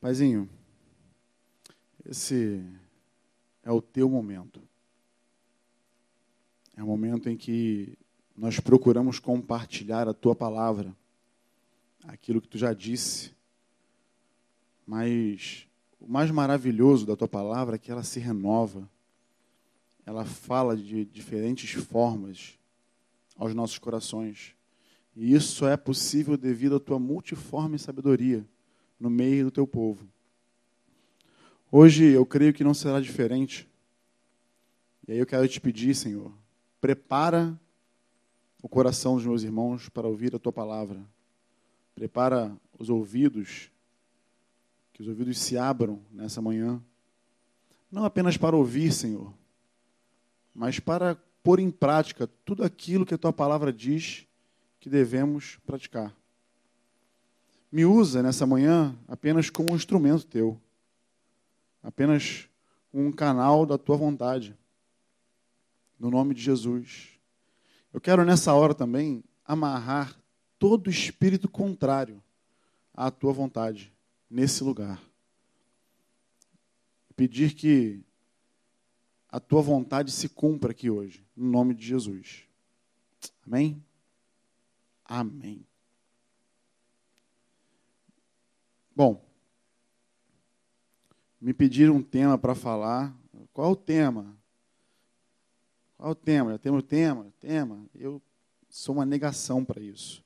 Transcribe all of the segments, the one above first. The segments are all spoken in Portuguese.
Paizinho, esse é o teu momento. É o momento em que nós procuramos compartilhar a tua palavra, aquilo que tu já disse. Mas o mais maravilhoso da tua palavra é que ela se renova. Ela fala de diferentes formas aos nossos corações. E isso é possível devido à tua multiforme sabedoria no meio do teu povo. Hoje eu creio que não será diferente. E aí eu quero te pedir, Senhor, prepara o coração dos meus irmãos para ouvir a tua palavra. Prepara os ouvidos, que os ouvidos se abram nessa manhã. Não apenas para ouvir, Senhor, mas para pôr em prática tudo aquilo que a tua palavra diz que devemos praticar. Me usa nessa manhã apenas como um instrumento teu, apenas um canal da tua vontade. No nome de Jesus. Eu quero nessa hora também amarrar todo espírito contrário à tua vontade nesse lugar. Pedir que a tua vontade se cumpra aqui hoje, no nome de Jesus. Amém? Amém. Bom, me pediram um tema para falar. Qual o tema? Qual o tema? Já temos o tema? Tema. Eu sou uma negação para isso.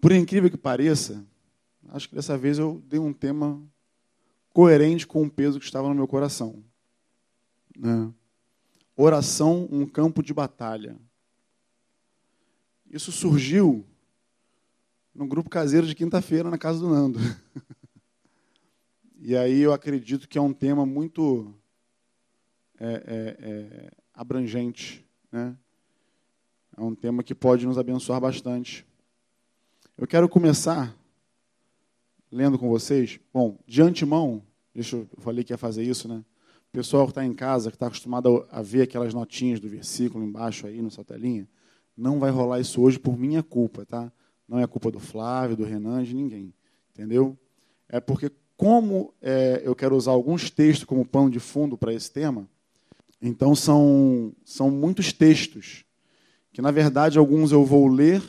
Por incrível que pareça, acho que dessa vez eu dei um tema coerente com o peso que estava no meu coração. Né? Oração, um campo de batalha. Isso surgiu no grupo caseiro de quinta-feira na casa do Nando. e aí eu acredito que é um tema muito é, é, é, abrangente. Né? É um tema que pode nos abençoar bastante. Eu quero começar lendo com vocês. Bom, de antemão, deixa eu, eu falei que ia fazer isso, né? O pessoal que está em casa, que está acostumado a ver aquelas notinhas do versículo embaixo aí na sua telinha, não vai rolar isso hoje por minha culpa, tá? Não é culpa do Flávio, do Renan, de ninguém. Entendeu? É porque, como é, eu quero usar alguns textos como pano de fundo para esse tema, então são, são muitos textos, que na verdade alguns eu vou ler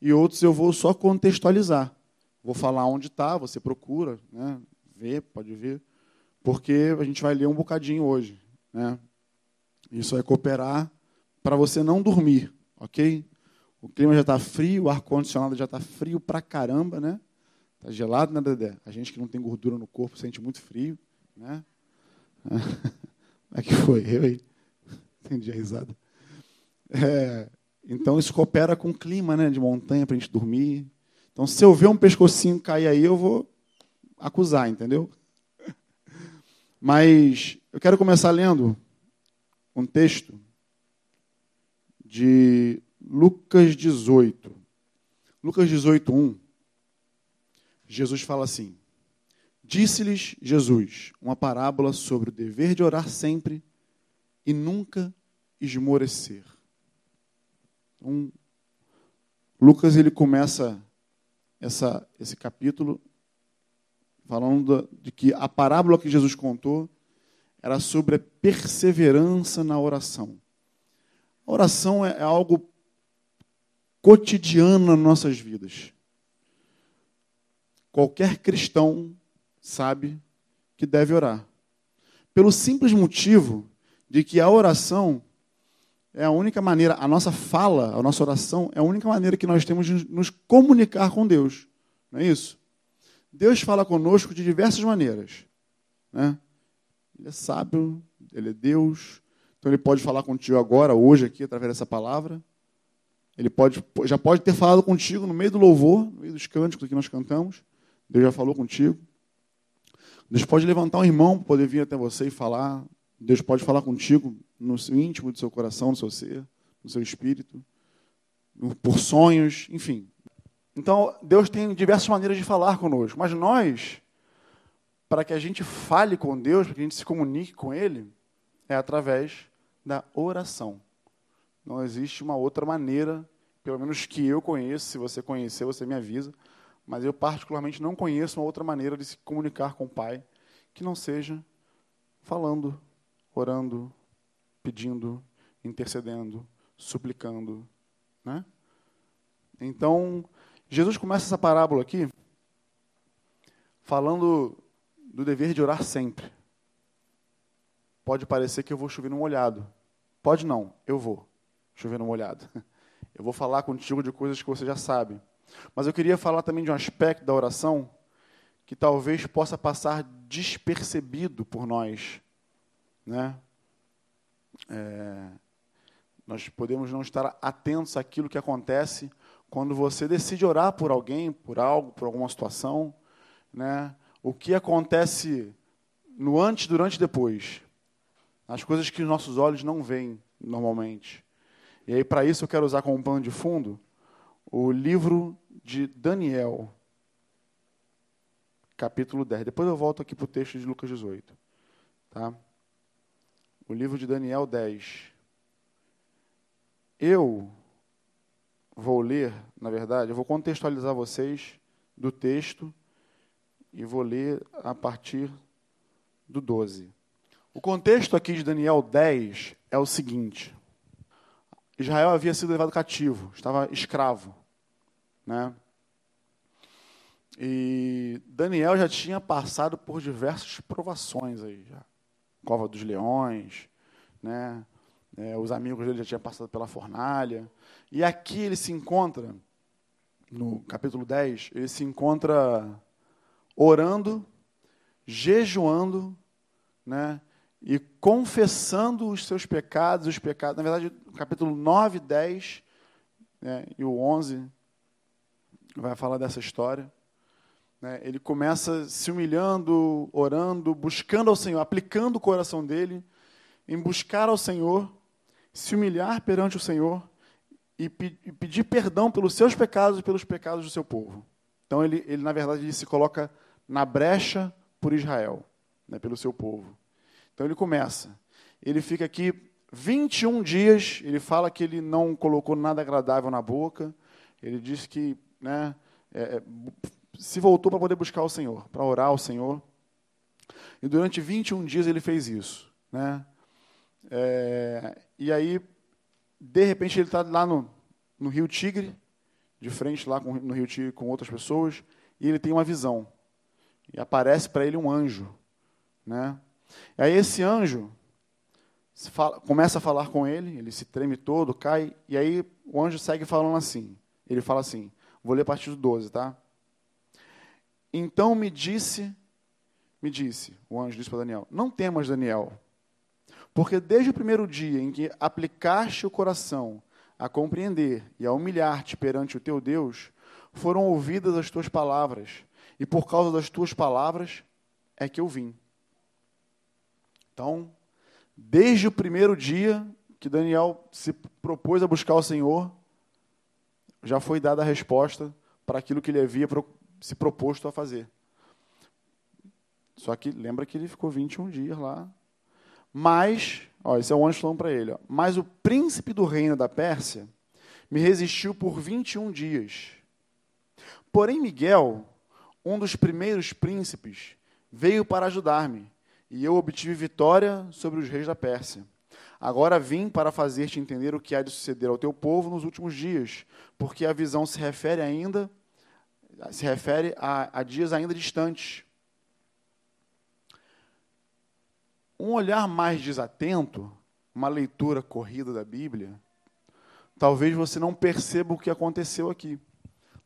e outros eu vou só contextualizar. Vou falar onde está, você procura, né? vê, pode ver, porque a gente vai ler um bocadinho hoje. Né? Isso vai cooperar para você não dormir, ok? O clima já está frio, o ar-condicionado já está frio pra caramba, né? Está gelado, né, Dedé? A gente que não tem gordura no corpo sente muito frio, né? Como é que foi? Eu aí? Entendi a risada. É, então, isso coopera com o clima né, de montanha para a gente dormir. Então, se eu ver um pescocinho cair aí, eu vou acusar, entendeu? Mas eu quero começar lendo um texto de Lucas 18. Lucas 18, 1. Jesus fala assim: Disse-lhes Jesus uma parábola sobre o dever de orar sempre e nunca esmorecer. Então, Lucas ele começa essa, esse capítulo falando de que a parábola que Jesus contou era sobre a perseverança na oração. A oração é, é algo cotidiano nas nossas vidas. Qualquer cristão sabe que deve orar. Pelo simples motivo de que a oração é a única maneira, a nossa fala, a nossa oração é a única maneira que nós temos de nos comunicar com Deus. Não é isso? Deus fala conosco de diversas maneiras. Né? Ele é sábio, ele é Deus, então ele pode falar contigo agora, hoje, aqui, através dessa palavra. Ele pode, já pode ter falado contigo no meio do louvor, no meio dos cânticos que nós cantamos. Deus já falou contigo. Deus pode levantar um irmão para poder vir até você e falar. Deus pode falar contigo no íntimo do seu coração, no seu ser, no seu espírito, por sonhos, enfim. Então, Deus tem diversas maneiras de falar conosco, mas nós, para que a gente fale com Deus, para que a gente se comunique com Ele, é através da oração. Não existe uma outra maneira, pelo menos que eu conheço, se você conhecer, você me avisa, mas eu particularmente não conheço uma outra maneira de se comunicar com o Pai que não seja falando, orando, pedindo, intercedendo, suplicando. Né? Então, Jesus começa essa parábola aqui falando do dever de orar sempre. Pode parecer que eu vou chover no molhado. Pode não, eu vou chover no molhado. Eu vou falar contigo de coisas que você já sabe. Mas eu queria falar também de um aspecto da oração que talvez possa passar despercebido por nós. Né? É, nós podemos não estar atentos àquilo que acontece quando você decide orar por alguém, por algo, por alguma situação. Né? O que acontece no antes, durante e depois. As coisas que os nossos olhos não veem normalmente. E aí, para isso, eu quero usar como pano de fundo o livro de Daniel, capítulo 10. Depois eu volto aqui para o texto de Lucas 18. Tá? O livro de Daniel 10. Eu vou ler, na verdade, eu vou contextualizar vocês do texto e vou ler a partir do 12. O contexto aqui de Daniel 10 é o seguinte: Israel havia sido levado cativo, estava escravo. Né? E Daniel já tinha passado por diversas provações aí, já. Cova dos Leões, né? É, os amigos dele já tinham passado pela fornalha. E aqui ele se encontra, no capítulo 10, ele se encontra orando, jejuando, né? e confessando os seus pecados, os pecados. Na verdade, no capítulo 9, 10 né, e o 11 vai falar dessa história. Né, ele começa se humilhando, orando, buscando ao Senhor, aplicando o coração dele em buscar ao Senhor, se humilhar perante o Senhor e, pe e pedir perdão pelos seus pecados e pelos pecados do seu povo. Então, ele, ele na verdade, ele se coloca na brecha por Israel, né, pelo seu povo. Então ele começa. Ele fica aqui 21 dias, ele fala que ele não colocou nada agradável na boca, ele diz que né, é, é se voltou para poder buscar o Senhor, para orar ao Senhor. E durante 21 dias ele fez isso. Né? É, e aí, de repente, ele está lá no, no Rio Tigre, de frente lá com, no Rio Tigre com outras pessoas, e ele tem uma visão. E aparece para ele um anjo. Né? E aí esse anjo fala, começa a falar com ele, ele se treme todo, cai, e aí o anjo segue falando assim. Ele fala assim, vou ler a partir do 12, tá? Então me disse, me disse, o anjo disse para Daniel, não temas, Daniel, porque desde o primeiro dia em que aplicaste o coração a compreender e a humilhar-te perante o teu Deus, foram ouvidas as tuas palavras, e por causa das tuas palavras é que eu vim. Então, desde o primeiro dia que Daniel se propôs a buscar o Senhor, já foi dada a resposta para aquilo que ele havia se proposto a fazer. Só que lembra que ele ficou 21 dias lá. Mas, ó, esse é o anjo falando para ele, ó, mas o príncipe do reino da Pérsia me resistiu por 21 dias. Porém, Miguel, um dos primeiros príncipes, veio para ajudar-me e eu obtive vitória sobre os reis da Pérsia. Agora vim para fazer-te entender o que há de suceder ao teu povo nos últimos dias, porque a visão se refere ainda se refere a, a dias ainda distantes. Um olhar mais desatento, uma leitura corrida da Bíblia, talvez você não perceba o que aconteceu aqui.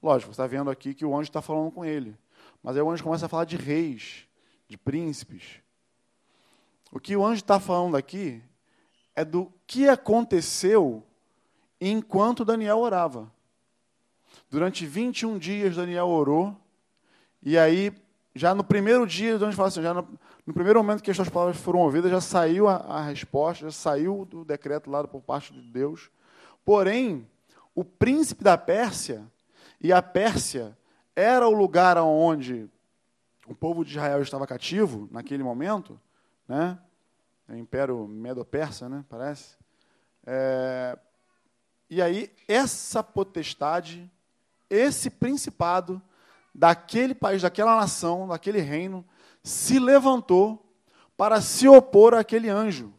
Lógico, você está vendo aqui que o anjo está falando com ele. Mas aí o anjo começa a falar de reis, de príncipes, o que o anjo está falando aqui é do que aconteceu enquanto Daniel orava. Durante 21 dias, Daniel orou, e aí, já no primeiro dia, o anjo fala assim: já no, no, primeiro momento que as suas palavras foram ouvidas, já saiu a, a resposta, já saiu do decreto lá por parte de Deus. Porém, o príncipe da Pérsia, e a Pérsia era o lugar onde o povo de Israel estava cativo naquele momento, né? É Império Medo-Persa, né? Parece. É, e aí, essa potestade, esse principado, daquele país, daquela nação, daquele reino, se levantou para se opor àquele anjo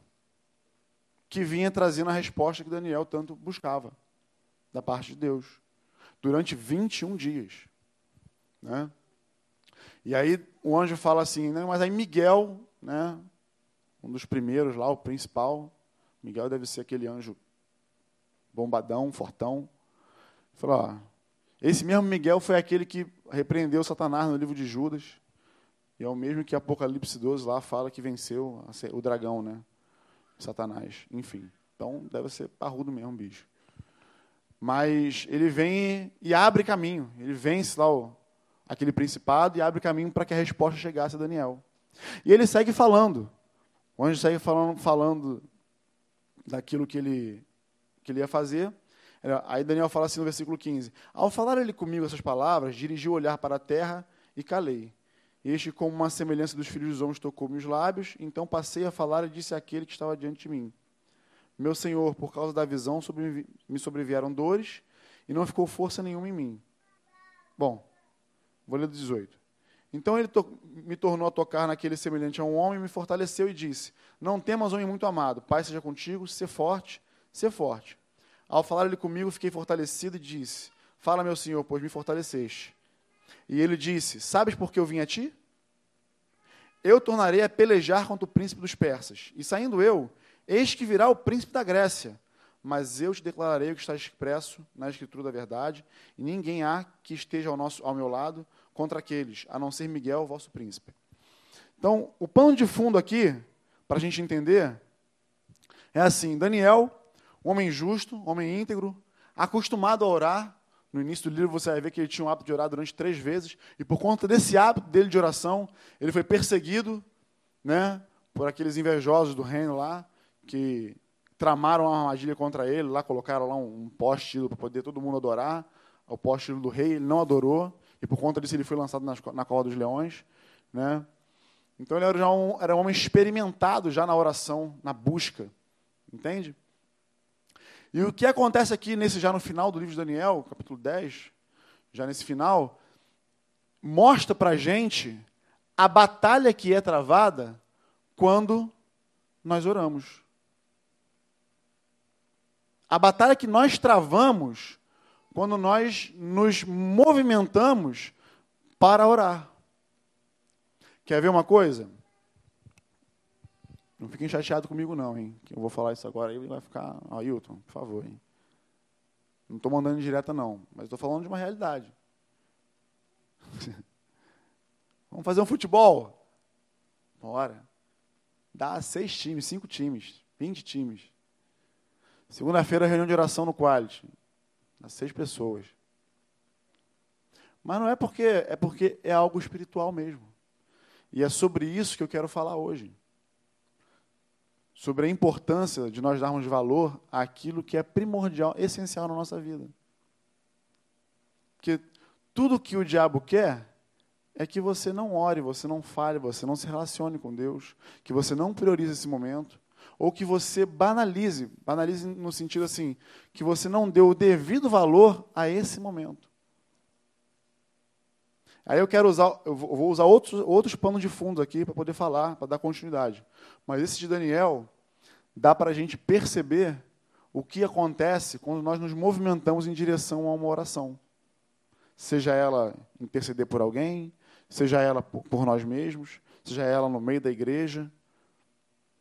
que vinha trazendo a resposta que Daniel tanto buscava da parte de Deus durante 21 dias. Né? E aí o anjo fala assim, né, mas aí Miguel, né, um dos primeiros lá, o principal, Miguel deve ser aquele anjo bombadão, fortão, falou, ó, esse mesmo Miguel foi aquele que repreendeu Satanás no livro de Judas, e é o mesmo que Apocalipse 12 lá fala que venceu o dragão, né? Satanás, enfim. Então deve ser parrudo mesmo, bicho. Mas ele vem e abre caminho. Ele vence lá o, aquele principado e abre caminho para que a resposta chegasse a Daniel. E ele segue falando. O anjo segue falando, falando daquilo que ele, que ele ia fazer. Aí Daniel fala assim no versículo 15: Ao falar ele comigo essas palavras, dirigi o olhar para a terra e calei. Este, como uma semelhança dos filhos dos homens, tocou-me os lábios, então passei a falar e disse àquele que estava diante de mim: Meu senhor, por causa da visão, sobre, me sobrevieram dores e não ficou força nenhuma em mim. Bom, vou ler do 18. Então ele to me tornou a tocar naquele semelhante a um homem, me fortaleceu e disse: Não temas, homem muito amado, Pai seja contigo, ser forte, ser forte. Ao falar ele comigo, fiquei fortalecido e disse: Fala, meu senhor, pois me fortaleceste. E ele disse: Sabes por que eu vim a ti? Eu tornarei a pelejar contra o príncipe dos persas. E saindo eu, eis que virá o príncipe da Grécia. Mas eu te declararei o que está expresso na escritura da verdade, e ninguém há que esteja ao, nosso, ao meu lado contra aqueles, a não ser Miguel, vosso príncipe. Então, o pano de fundo aqui, para a gente entender, é assim: Daniel, homem justo, homem íntegro, acostumado a orar, no início do livro você vai ver que ele tinha o hábito de orar durante três vezes, e por conta desse hábito dele de oração, ele foi perseguido né, por aqueles invejosos do reino lá, que tramaram uma armadilha contra ele, lá colocaram lá um, poste para poder todo mundo adorar, o poste do rei, ele não adorou, e por conta disso ele foi lançado na, na cova dos leões. Né? Então ele era, já um, era um homem experimentado já na oração, na busca, entende? E o que acontece aqui nesse já no final do livro de Daniel, capítulo 10, já nesse final, mostra para a gente a batalha que é travada quando nós oramos. A batalha que nós travamos quando nós nos movimentamos para orar. Quer ver uma coisa? Não fiquem chateados comigo, não, hein? Que eu vou falar isso agora e vai ficar. Ailton, por favor, hein? Não estou mandando direta, não, mas estou falando de uma realidade. Vamos fazer um futebol? Bora. Dá seis times, cinco times, vinte times. Segunda-feira, reunião de oração no Quality. Dá seis pessoas. Mas não é porque é porque é algo espiritual mesmo. E é sobre isso que eu quero falar hoje sobre a importância de nós darmos valor àquilo que é primordial, essencial na nossa vida. Porque tudo que o diabo quer é que você não ore, você não fale, você não se relacione com Deus, que você não priorize esse momento, ou que você banalize, banalize no sentido assim, que você não dê o devido valor a esse momento. Aí eu quero usar, eu vou usar outros, outros panos de fundo aqui para poder falar, para dar continuidade. Mas esse de Daniel dá para a gente perceber o que acontece quando nós nos movimentamos em direção a uma oração. Seja ela interceder por alguém, seja ela por nós mesmos, seja ela no meio da igreja.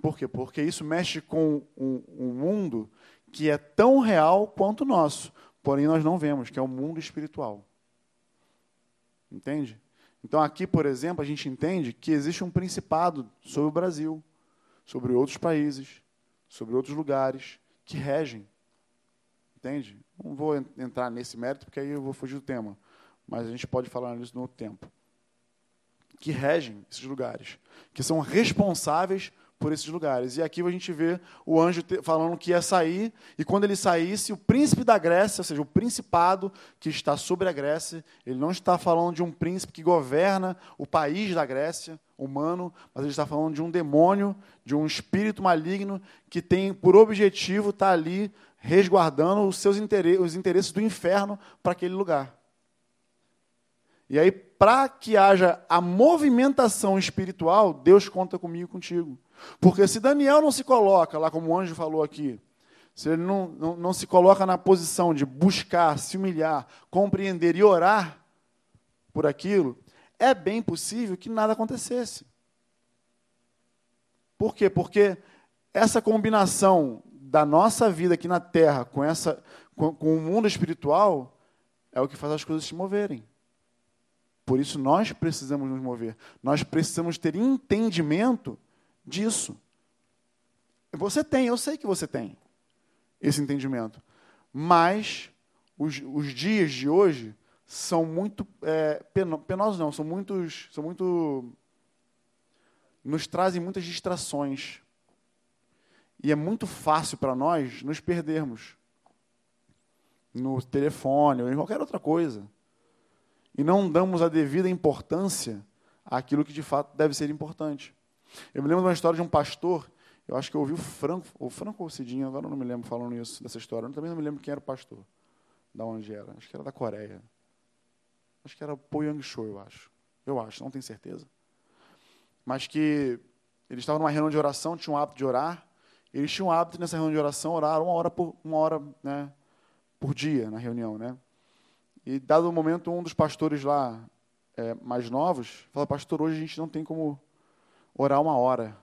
Por quê? Porque isso mexe com um, um mundo que é tão real quanto o nosso, porém nós não vemos, que é o mundo espiritual. Entende? Então, aqui, por exemplo, a gente entende que existe um principado sobre o Brasil, sobre outros países, sobre outros lugares que regem. Entende? Não vou entrar nesse mérito, porque aí eu vou fugir do tema. Mas a gente pode falar nisso no outro tempo. Que regem esses lugares, que são responsáveis por esses lugares. E aqui a gente vê o anjo falando que ia sair, e quando ele saísse, o príncipe da Grécia, ou seja, o principado que está sobre a Grécia, ele não está falando de um príncipe que governa o país da Grécia, humano, mas ele está falando de um demônio, de um espírito maligno que tem por objetivo estar ali resguardando os seus interesses, os interesses do inferno para aquele lugar. E aí, para que haja a movimentação espiritual, Deus conta comigo e contigo. Porque se Daniel não se coloca, lá como o anjo falou aqui, se ele não, não, não se coloca na posição de buscar, se humilhar, compreender e orar por aquilo, é bem possível que nada acontecesse. Por quê? Porque essa combinação da nossa vida aqui na Terra com, essa, com, com o mundo espiritual é o que faz as coisas se moverem. Por isso nós precisamos nos mover. Nós precisamos ter entendimento disso. Você tem, eu sei que você tem esse entendimento. Mas os, os dias de hoje são muito é, penosos, não, são muitos, são muito nos trazem muitas distrações. E é muito fácil para nós nos perdermos no telefone ou em qualquer outra coisa. E não damos a devida importância àquilo que de fato deve ser importante. Eu me lembro de uma história de um pastor eu acho que eu ouvi o Franco, o Franco ou o Cidinho, agora eu não me lembro falando isso, dessa história. Eu também não me lembro quem era o pastor, da onde era. Acho que era da Coreia. Acho que era Po Yang Cho, eu acho. Eu acho, não tenho certeza. Mas que eles estavam numa reunião de oração, tinham um hábito de orar. Eles tinham um hábito nessa reunião de oração orar uma hora por uma hora, né, por dia na reunião, né? E dado o momento, um dos pastores lá é, mais novos falou: "Pastor, hoje a gente não tem como orar uma hora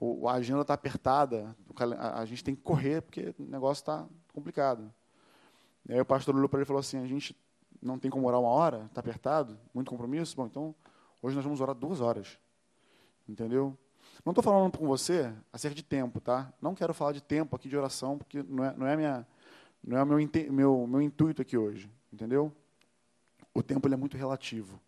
o, a agenda está apertada, a, gente tem que correr porque o negócio está complicado. E aí o pastor olhou para ele e falou assim, a gente não tem como orar uma hora, está apertado, muito compromisso, bom, então hoje nós vamos orar duas horas. Entendeu? Não estou falando com você acerca de tempo, tá? Não quero falar de tempo aqui de oração, porque não é, não é, minha, não é o meu, meu, meu intuito aqui hoje, entendeu? O tempo ele é muito relativo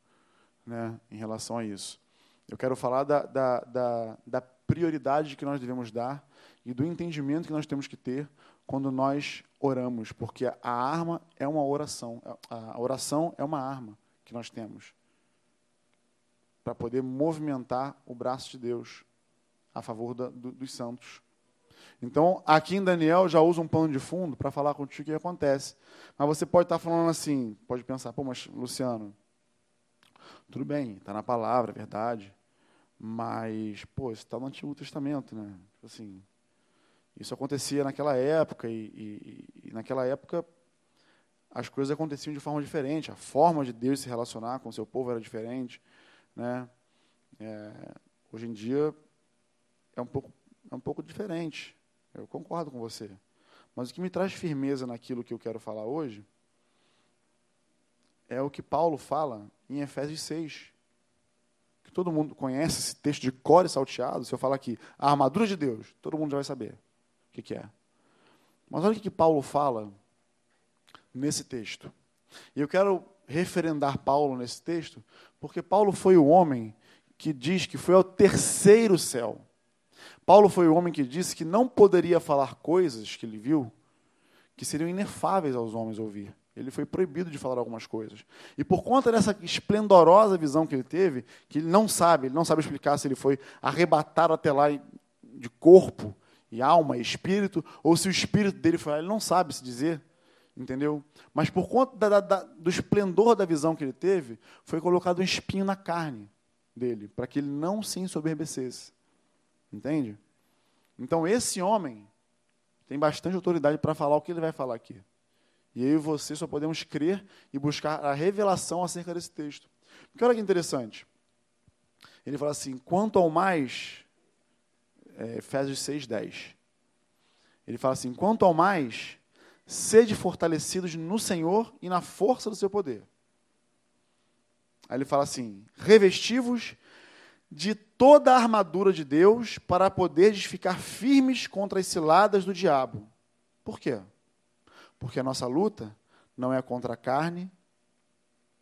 né, em relação a isso. Eu quero falar da, da, da, da prioridade que nós devemos dar e do entendimento que nós temos que ter quando nós oramos, porque a arma é uma oração. A oração é uma arma que nós temos para poder movimentar o braço de Deus a favor da, do, dos santos. Então, aqui em Daniel já usa um pano de fundo para falar contigo o que acontece. Mas você pode estar falando assim, pode pensar, pô, mas Luciano, tudo bem, está na palavra, é verdade. Mas, pô, isso está no Antigo Testamento, né? Tipo assim, isso acontecia naquela época e, e, e, naquela época as coisas aconteciam de forma diferente. A forma de Deus se relacionar com o seu povo era diferente, né? É, hoje em dia é um pouco é um pouco diferente. Eu concordo com você. Mas o que me traz firmeza naquilo que eu quero falar hoje é o que Paulo fala em Efésios 6 que todo mundo conhece esse texto de core salteado, se eu falar aqui, a armadura de Deus, todo mundo já vai saber o que, que é. Mas olha o que, que Paulo fala nesse texto. E eu quero referendar Paulo nesse texto, porque Paulo foi o homem que diz que foi ao terceiro céu. Paulo foi o homem que disse que não poderia falar coisas que ele viu que seriam inefáveis aos homens ouvir. Ele foi proibido de falar algumas coisas. E por conta dessa esplendorosa visão que ele teve, que ele não sabe, ele não sabe explicar se ele foi arrebatado até lá de corpo e alma e espírito, ou se o espírito dele foi lá, ele não sabe se dizer, entendeu? Mas por conta da, da, do esplendor da visão que ele teve, foi colocado um espinho na carne dele, para que ele não se ensoberbecesse. Entende? Então esse homem tem bastante autoridade para falar o que ele vai falar aqui. E eu e você só podemos crer e buscar a revelação acerca desse texto. Porque olha que interessante. Ele fala assim: quanto ao mais, é, Efésios 6, 10. Ele fala assim: quanto ao mais, sede fortalecidos no Senhor e na força do seu poder. Aí ele fala assim: revestivos de toda a armadura de Deus para poderes ficar firmes contra as ciladas do diabo. Por quê? Porque a nossa luta não é contra a carne,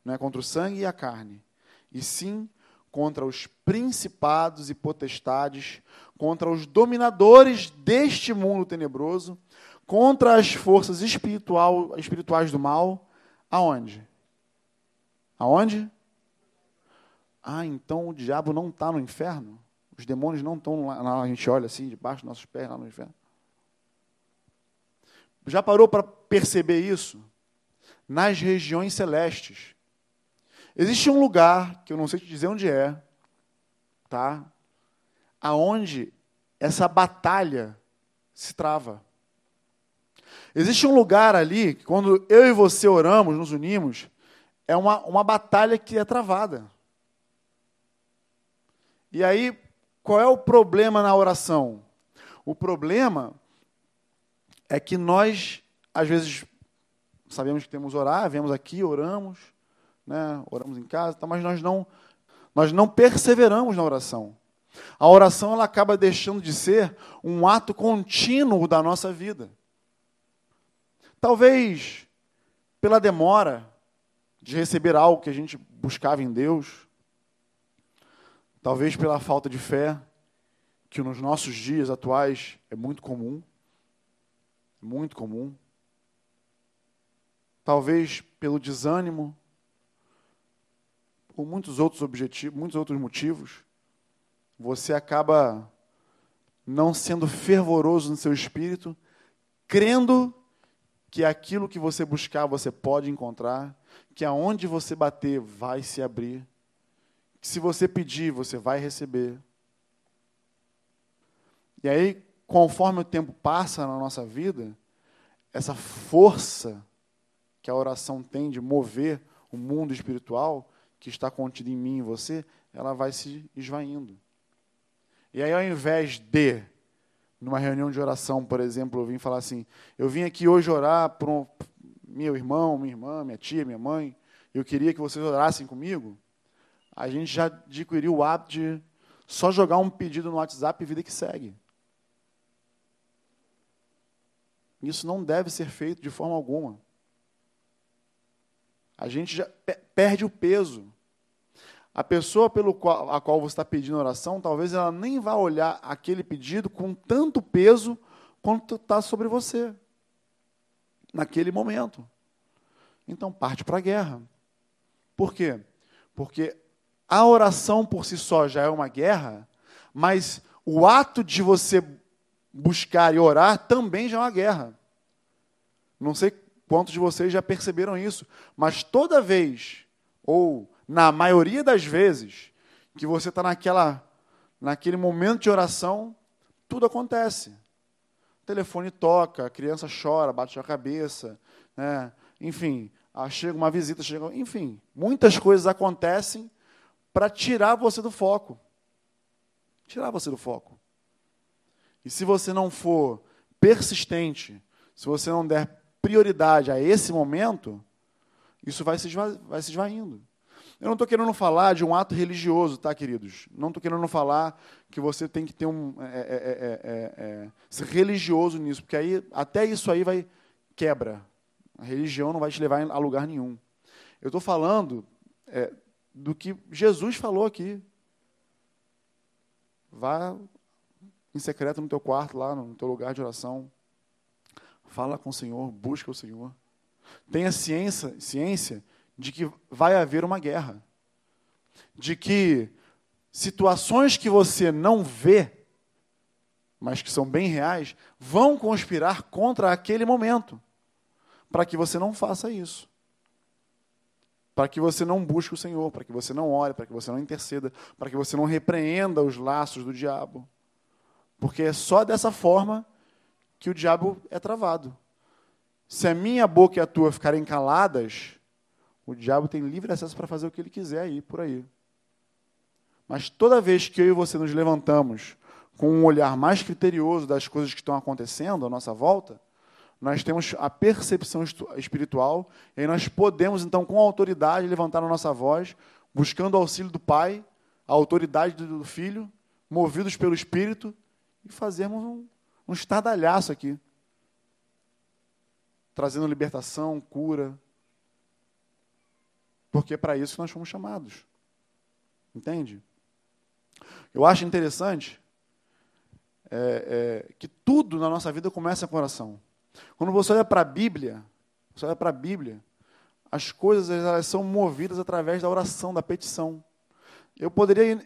não é contra o sangue e a carne, e sim contra os principados e potestades, contra os dominadores deste mundo tenebroso, contra as forças espiritual, espirituais do mal. Aonde? Aonde? Ah, então o diabo não está no inferno? Os demônios não estão lá, a gente olha assim, debaixo dos nossos pés, lá no inferno. Já parou para perceber isso? Nas regiões celestes. Existe um lugar, que eu não sei te dizer onde é, tá? Aonde essa batalha se trava. Existe um lugar ali, que quando eu e você oramos, nos unimos, é uma, uma batalha que é travada. E aí, qual é o problema na oração? O problema é que nós, às vezes, sabemos que temos orar, vemos aqui, oramos, né, oramos em casa, mas nós não, nós não perseveramos na oração. A oração ela acaba deixando de ser um ato contínuo da nossa vida. Talvez pela demora de receber algo que a gente buscava em Deus, talvez pela falta de fé, que nos nossos dias atuais é muito comum, muito comum. Talvez pelo desânimo, por muitos outros objetivos, muitos outros motivos, você acaba não sendo fervoroso no seu espírito, crendo que aquilo que você buscar você pode encontrar, que aonde você bater vai se abrir, que se você pedir você vai receber. E aí, conforme o tempo passa na nossa vida, essa força que a oração tem de mover o mundo espiritual que está contido em mim e você, ela vai se esvaindo. E aí, ao invés de, numa reunião de oração, por exemplo, eu vim falar assim: eu vim aqui hoje orar por um, meu irmão, minha irmã, minha tia, minha mãe, eu queria que vocês orassem comigo. A gente já adquiriu o hábito de só jogar um pedido no WhatsApp e vida que segue. Isso não deve ser feito de forma alguma. A gente já perde o peso. A pessoa pelo qual, a qual você está pedindo oração, talvez ela nem vá olhar aquele pedido com tanto peso quanto está sobre você, naquele momento. Então, parte para a guerra. Por quê? Porque a oração por si só já é uma guerra, mas o ato de você buscar e orar também já é uma guerra. Não sei quantos de vocês já perceberam isso, mas toda vez, ou na maioria das vezes, que você está naquela, naquele momento de oração, tudo acontece. O telefone toca, a criança chora, bate a cabeça, né? enfim, ah, chega uma visita, chega, enfim, muitas coisas acontecem para tirar você do foco. Tirar você do foco. E se você não for persistente, se você não der prioridade a esse momento, isso vai se, esva vai se esvaindo. Eu não estou querendo falar de um ato religioso, tá, queridos? Não estou querendo falar que você tem que ter um é é, é, é, é, ser religioso nisso, porque aí até isso aí vai quebra. A religião não vai te levar a lugar nenhum. Eu estou falando do que Jesus falou aqui. Vá em secreto no teu quarto, lá no teu lugar de oração. Fala com o Senhor, busca o Senhor. Tenha ciência, ciência de que vai haver uma guerra. De que situações que você não vê, mas que são bem reais, vão conspirar contra aquele momento. Para que você não faça isso. Para que você não busque o Senhor, para que você não ore, para que você não interceda, para que você não repreenda os laços do diabo. Porque é só dessa forma que o diabo é travado. Se a minha boca e a tua ficarem caladas, o diabo tem livre acesso para fazer o que ele quiser aí por aí. Mas toda vez que eu e você nos levantamos com um olhar mais criterioso das coisas que estão acontecendo à nossa volta, nós temos a percepção espiritual e nós podemos, então, com autoridade, levantar a nossa voz, buscando o auxílio do Pai, a autoridade do Filho, movidos pelo Espírito, e fazermos um, um estardalhaço aqui. Trazendo libertação, cura. Porque é para isso que nós fomos chamados. Entende? Eu acho interessante é, é, que tudo na nossa vida começa com oração. Quando você olha para a Bíblia, você olha para a Bíblia, as coisas elas são movidas através da oração, da petição. Eu poderia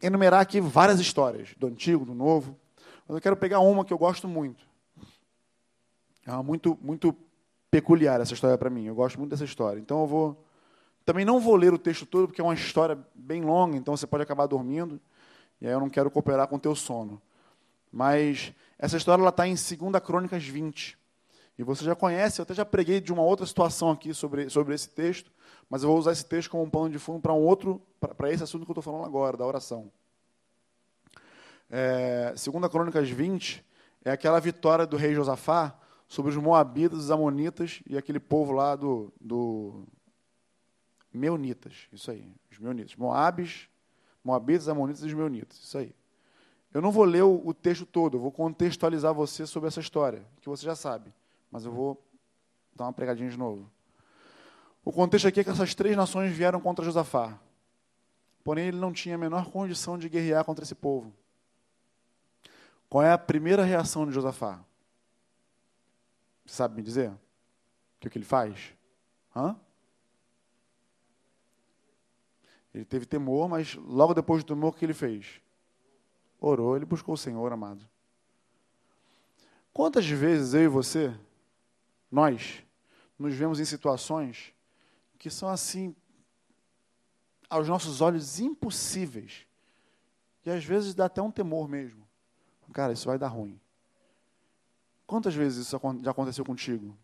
enumerar aqui várias histórias, do Antigo, do Novo, mas eu quero pegar uma que eu gosto muito. É muito, muito peculiar essa história para mim. Eu gosto muito dessa história. Então eu vou Também não vou ler o texto todo, porque é uma história bem longa, então você pode acabar dormindo, e aí eu não quero cooperar com o teu sono. Mas essa história está em 2 Crônicas 20. E você já conhece, eu até já preguei de uma outra situação aqui sobre, sobre esse texto, mas eu vou usar esse texto como um pano de fundo para um outro, para esse assunto que eu estou falando agora, da oração. É, 2 Crônicas 20 é aquela vitória do rei Josafá sobre os Moabitas, os Amonitas e aquele povo lá do, do Meunitas, isso aí, os Meunitas. Moabes, Moabitas, Amonitas e os Meunitas, isso aí. Eu não vou ler o, o texto todo, eu vou contextualizar você sobre essa história, que você já sabe, mas eu vou dar uma pregadinha de novo. O contexto aqui é que essas três nações vieram contra Josafá. Porém, ele não tinha a menor condição de guerrear contra esse povo. Qual é a primeira reação de Josafá? Você sabe me dizer? O que, é que ele faz? Hã? Ele teve temor, mas logo depois do temor, o que ele fez? Orou, ele buscou o Senhor, amado. Quantas vezes eu e você, nós, nos vemos em situações que são assim, aos nossos olhos, impossíveis. E às vezes dá até um temor mesmo. Cara, isso vai dar ruim. Quantas vezes isso já aconteceu contigo?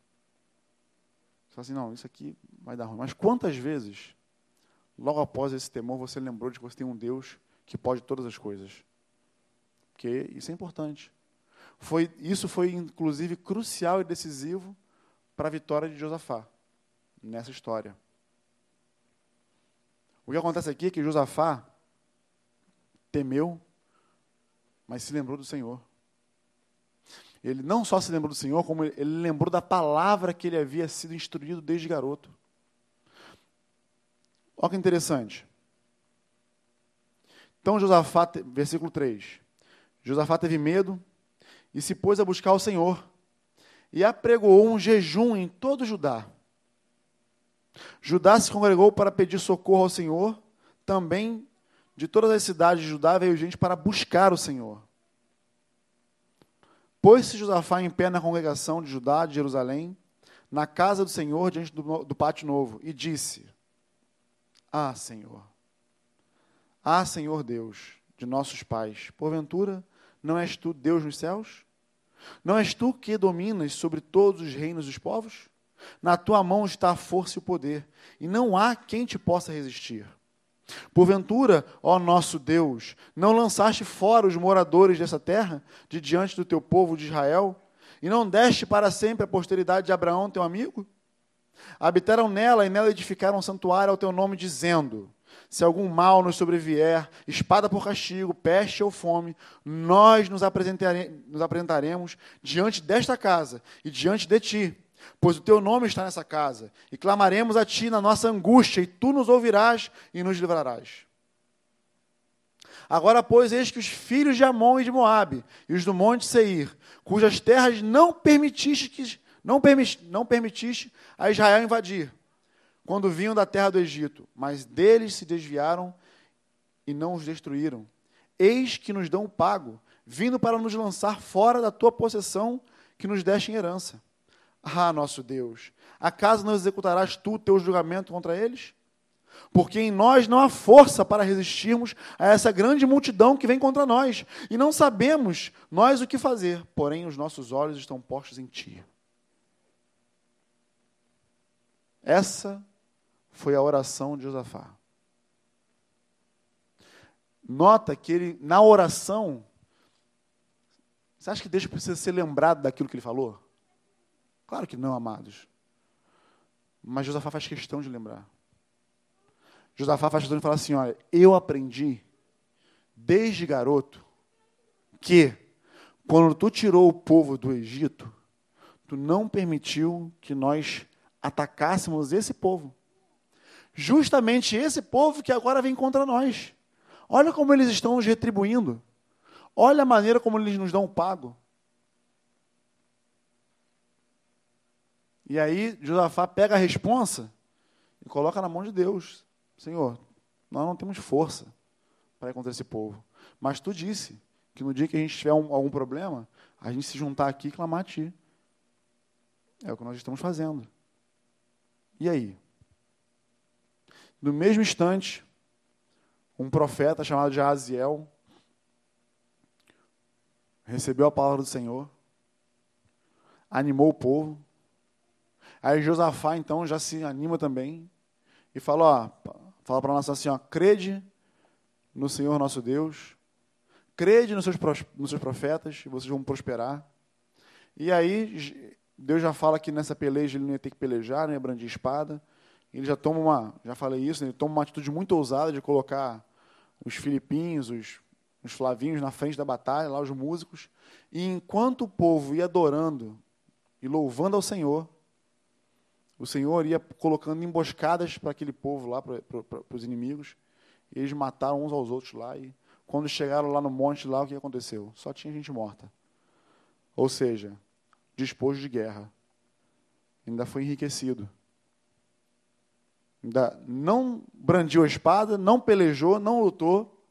Você fala assim, não, isso aqui vai dar ruim. Mas quantas vezes, logo após esse temor, você lembrou de que você tem um Deus que pode todas as coisas? Porque isso é importante. Foi, isso foi, inclusive, crucial e decisivo para a vitória de Josafá nessa história. O que acontece aqui é que Josafá temeu, mas se lembrou do Senhor. Ele não só se lembrou do Senhor, como ele lembrou da palavra que ele havia sido instruído desde garoto. Olha que interessante. Então Josafá, versículo 3. Josafá teve medo e se pôs a buscar o Senhor e apregoou um jejum em todo Judá. Judá se congregou para pedir socorro ao Senhor, também de todas as cidades de Judá veio gente para buscar o Senhor. Pôs-se Josafá em pé na congregação de Judá, de Jerusalém, na casa do Senhor, diante do, do pátio novo, e disse: Ah, Senhor, ah, Senhor Deus de nossos pais, porventura não és tu Deus nos céus? Não és tu que dominas sobre todos os reinos dos povos? Na tua mão está a força e o poder, e não há quem te possa resistir. Porventura, ó nosso Deus, não lançaste fora os moradores dessa terra, de diante do teu povo de Israel, e não deste para sempre a posteridade de Abraão, teu amigo? Habitaram nela e nela edificaram um santuário ao teu nome, dizendo: Se algum mal nos sobrevier, espada por castigo, peste ou fome, nós nos, nos apresentaremos diante desta casa e diante de ti pois o teu nome está nessa casa, e clamaremos a ti na nossa angústia, e tu nos ouvirás e nos livrarás. Agora, pois, eis que os filhos de Amon e de Moabe, e os do monte Seir, cujas terras não permitiste, que, não, permit, não permitiste a Israel invadir, quando vinham da terra do Egito, mas deles se desviaram e não os destruíram. Eis que nos dão o pago, vindo para nos lançar fora da tua possessão que nos deste em herança. Ah, nosso Deus, acaso não executarás tu teu julgamento contra eles? Porque em nós não há força para resistirmos a essa grande multidão que vem contra nós, e não sabemos nós o que fazer, porém os nossos olhos estão postos em ti. Essa foi a oração de Josafá. Nota que ele, na oração, você acha que Deus precisa ser lembrado daquilo que ele falou? Claro que não, amados. Mas Josafá faz questão de lembrar. Josafá faz questão de falar assim: olha, eu aprendi desde garoto que quando tu tirou o povo do Egito, tu não permitiu que nós atacássemos esse povo. Justamente esse povo que agora vem contra nós. Olha como eles estão nos retribuindo. Olha a maneira como eles nos dão pago. E aí Josafá pega a responsa e coloca na mão de Deus. Senhor, nós não temos força para ir contra esse povo. Mas tu disse que no dia que a gente tiver um, algum problema, a gente se juntar aqui e clamar a ti. É o que nós estamos fazendo. E aí? No mesmo instante, um profeta chamado Jaziel recebeu a palavra do Senhor, animou o povo. Aí Josafá, então, já se anima também e fala, ó, fala para nós assim, ó, crede no Senhor nosso Deus, crede nos seus, nos seus profetas e vocês vão prosperar. E aí Deus já fala que nessa peleja ele não ia ter que pelejar, não ia brandir espada. Ele já toma uma, já falei isso, né, ele toma uma atitude muito ousada de colocar os filipinhos, os, os flavinhos na frente da batalha, lá os músicos. E enquanto o povo ia adorando e louvando ao Senhor, o Senhor ia colocando emboscadas para aquele povo lá, para, os inimigos. E eles mataram uns aos outros lá. E quando chegaram lá no monte, lá o que aconteceu? Só tinha gente morta. Ou seja, disposto de guerra. Ainda foi enriquecido. Ainda não brandiu a espada, não pelejou, não lutou.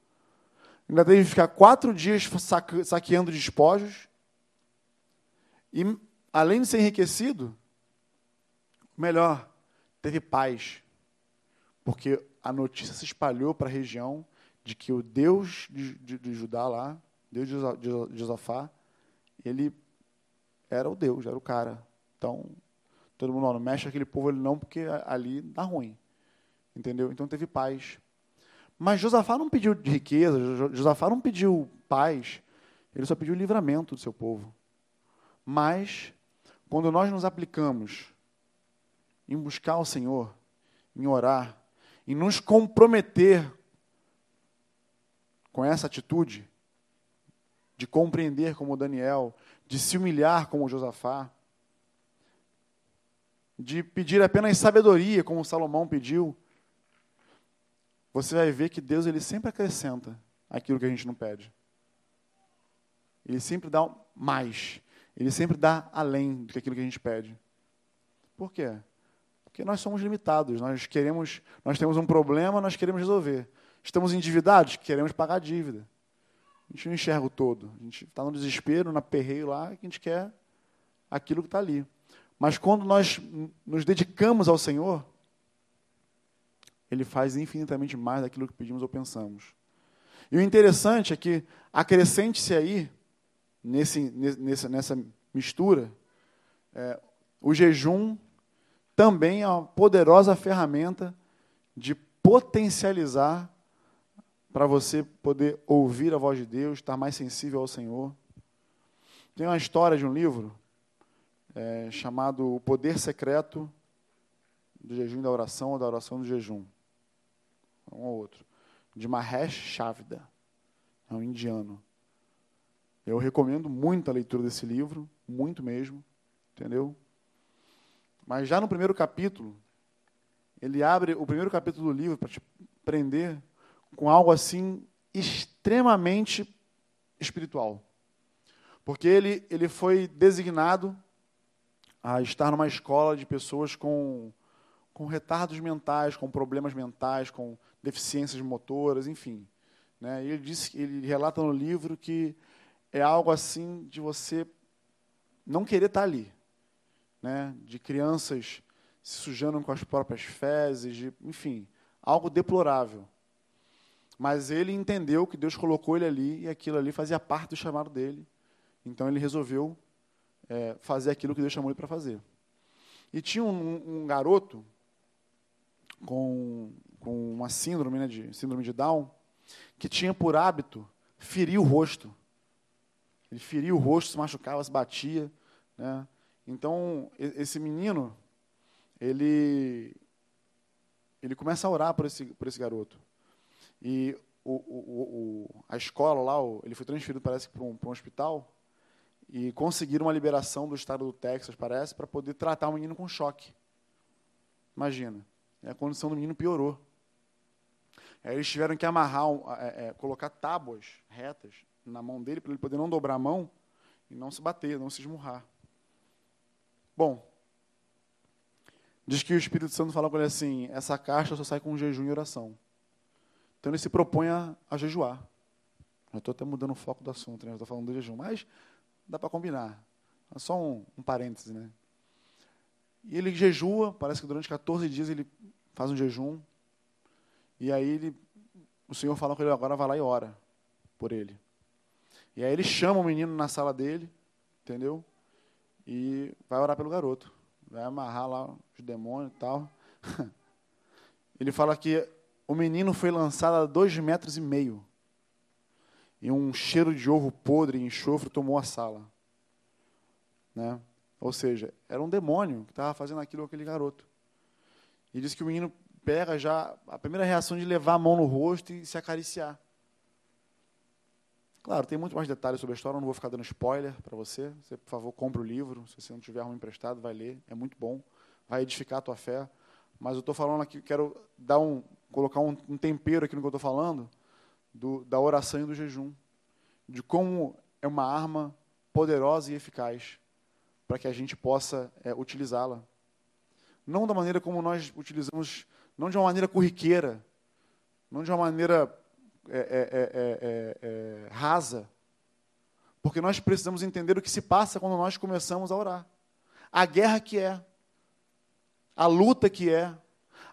Ainda teve que ficar quatro dias saqueando despojos. E, além de ser enriquecido, melhor, teve paz. Porque a notícia se espalhou para a região de que o Deus de, de, de Judá lá, Deus de Josafá, ele era o Deus, era o cara. Então, todo mundo, não, não mexe aquele povo ali não, porque ali dá ruim. Entendeu? Então teve paz. Mas Josafá não pediu riqueza, Josafá não pediu paz, ele só pediu livramento do seu povo. Mas, quando nós nos aplicamos em buscar o Senhor, em orar, em nos comprometer com essa atitude de compreender como Daniel, de se humilhar como Josafá, de pedir apenas sabedoria como Salomão pediu, você vai ver que Deus ele sempre acrescenta aquilo que a gente não pede. Ele sempre dá mais. Ele sempre dá além do que aquilo que a gente pede. Por quê? Porque nós somos limitados. Nós queremos, nós temos um problema, nós queremos resolver. Estamos endividados, queremos pagar a dívida. A gente não enxerga o todo. A gente está no desespero, na perreio lá, que a gente quer aquilo que está ali. Mas quando nós nos dedicamos ao Senhor, Ele faz infinitamente mais daquilo que pedimos ou pensamos. E o interessante é que acrescente-se aí, nesse, nessa, nessa mistura, é, o jejum também é uma poderosa ferramenta de potencializar para você poder ouvir a voz de Deus, estar mais sensível ao Senhor. Tem uma história de um livro é, chamado O Poder Secreto do Jejum e da Oração ou da Oração do Jejum. Um ou outro. De Mahesh Chavda. É um indiano. Eu recomendo muito a leitura desse livro, muito mesmo, entendeu? Mas já no primeiro capítulo, ele abre o primeiro capítulo do livro para te prender com algo assim extremamente espiritual. Porque ele, ele foi designado a estar numa escola de pessoas com, com retardos mentais, com problemas mentais, com deficiências motoras, enfim. Né? Ele, disse, ele relata no livro que é algo assim de você não querer estar ali. Né? De crianças se sujando com as próprias fezes, de, enfim, algo deplorável. Mas ele entendeu que Deus colocou ele ali e aquilo ali fazia parte do chamado dele. Então ele resolveu é, fazer aquilo que Deus chamou ele para fazer. E tinha um, um garoto com, com uma síndrome, né, de síndrome de Down, que tinha por hábito ferir o rosto. Ele feria o rosto, se machucava, se batia. Né? Então, esse menino, ele, ele começa a orar por esse, por esse garoto. E o, o, o, a escola lá, ele foi transferido, parece, para um, um hospital e conseguiram uma liberação do estado do Texas, parece, para poder tratar o menino com choque. Imagina. A condição do menino piorou. Aí eles tiveram que amarrar, é, é, colocar tábuas retas na mão dele, para ele poder não dobrar a mão e não se bater, não se esmurrar. Bom, diz que o Espírito Santo falou com ele assim: essa caixa só sai com jejum e oração. Então ele se propõe a, a jejuar. Já estou até mudando o foco do assunto, né? estou falando do jejum, mas dá para combinar. É só um, um parêntese, né? E ele jejua, parece que durante 14 dias ele faz um jejum. E aí ele, o Senhor fala com ele, agora vai lá e ora por ele. E aí ele chama o menino na sala dele, entendeu? E vai orar pelo garoto. Vai amarrar lá os demônios e tal. Ele fala que o menino foi lançado a dois metros e meio. E um cheiro de ovo podre e enxofre tomou a sala. Né? Ou seja, era um demônio que estava fazendo aquilo com aquele garoto. E diz que o menino pega já a primeira reação de levar a mão no rosto e se acariciar. Claro, tem muito mais detalhes sobre a história, eu não vou ficar dando spoiler para você. Você, por favor, compre o livro. Se você não tiver um emprestado, vai ler. É muito bom. Vai edificar a tua fé. Mas eu estou falando aqui, quero dar um, colocar um, um tempero aqui no que eu estou falando, do, da oração e do jejum. De como é uma arma poderosa e eficaz para que a gente possa é, utilizá-la. Não da maneira como nós utilizamos, não de uma maneira corriqueira, não de uma maneira é, é, rasa, porque nós precisamos entender o que se passa quando nós começamos a orar. A guerra que é, a luta que é,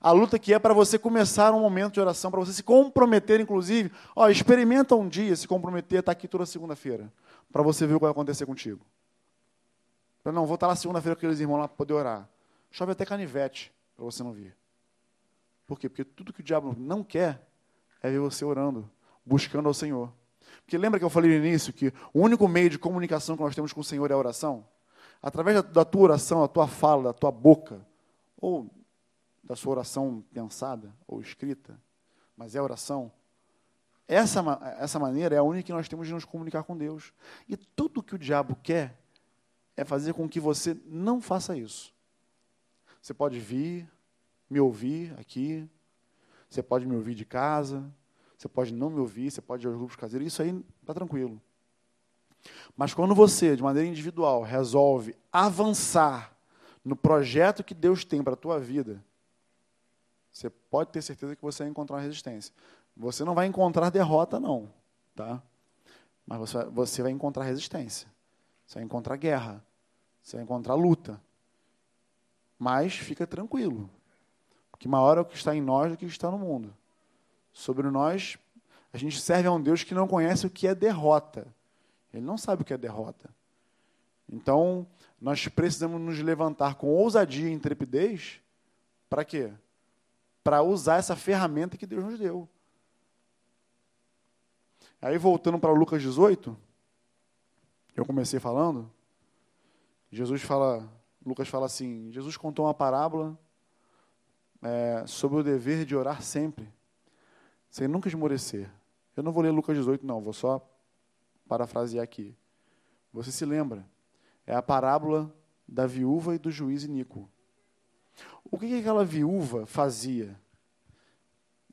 a luta que é para você começar um momento de oração, para você se comprometer, inclusive. Ó, experimenta um dia se comprometer, está aqui toda segunda-feira, para você ver o que vai acontecer contigo. Eu não, vou estar lá segunda-feira com aqueles irmãos lá para poder orar. Chove até canivete, para você não vir. Por quê? Porque tudo que o diabo não quer é ver você orando, buscando ao Senhor. Porque lembra que eu falei no início que o único meio de comunicação que nós temos com o Senhor é a oração? Através da, tua oração, da tua fala, da tua boca, ou da sua oração pensada ou escrita, mas é oração. Essa, essa maneira é a única que nós temos de nos comunicar com Deus. E tudo que o diabo quer é fazer com que você não faça isso. Você pode vir, me ouvir aqui, você pode me ouvir de casa, você pode não me ouvir, você pode ir aos grupos caseiros, isso aí está tranquilo. Mas quando você, de maneira individual, resolve avançar no projeto que Deus tem para a tua vida, você pode ter certeza que você vai encontrar resistência. Você não vai encontrar derrota, não. Tá? Mas você você vai encontrar resistência. Você vai encontrar guerra. Você vai encontrar luta. Mas fica tranquilo que maior é o que está em nós do que está no mundo. Sobre nós, a gente serve a um Deus que não conhece o que é derrota. Ele não sabe o que é derrota. Então, nós precisamos nos levantar com ousadia e intrepidez para quê? Para usar essa ferramenta que Deus nos deu. Aí, voltando para Lucas 18, eu comecei falando, Jesus fala, Lucas fala assim, Jesus contou uma parábola é, sobre o dever de orar sempre, sem nunca esmorecer. Eu não vou ler Lucas 18, não, vou só parafrasear aqui. Você se lembra? É a parábola da viúva e do juiz Nico. O que, que aquela viúva fazia?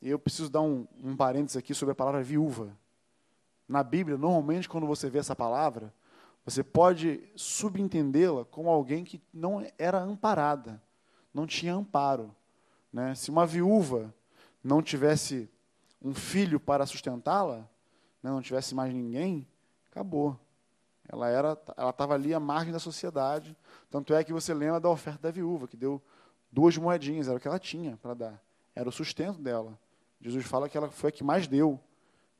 Eu preciso dar um, um parênteses aqui sobre a palavra viúva. Na Bíblia, normalmente, quando você vê essa palavra, você pode subentendê-la como alguém que não era amparada, não tinha amparo. Né? Se uma viúva não tivesse um filho para sustentá-la, né, não tivesse mais ninguém, acabou. Ela era, ela estava ali à margem da sociedade. Tanto é que você lembra da oferta da viúva, que deu duas moedinhas, era o que ela tinha para dar. Era o sustento dela. Jesus fala que ela foi a que mais deu,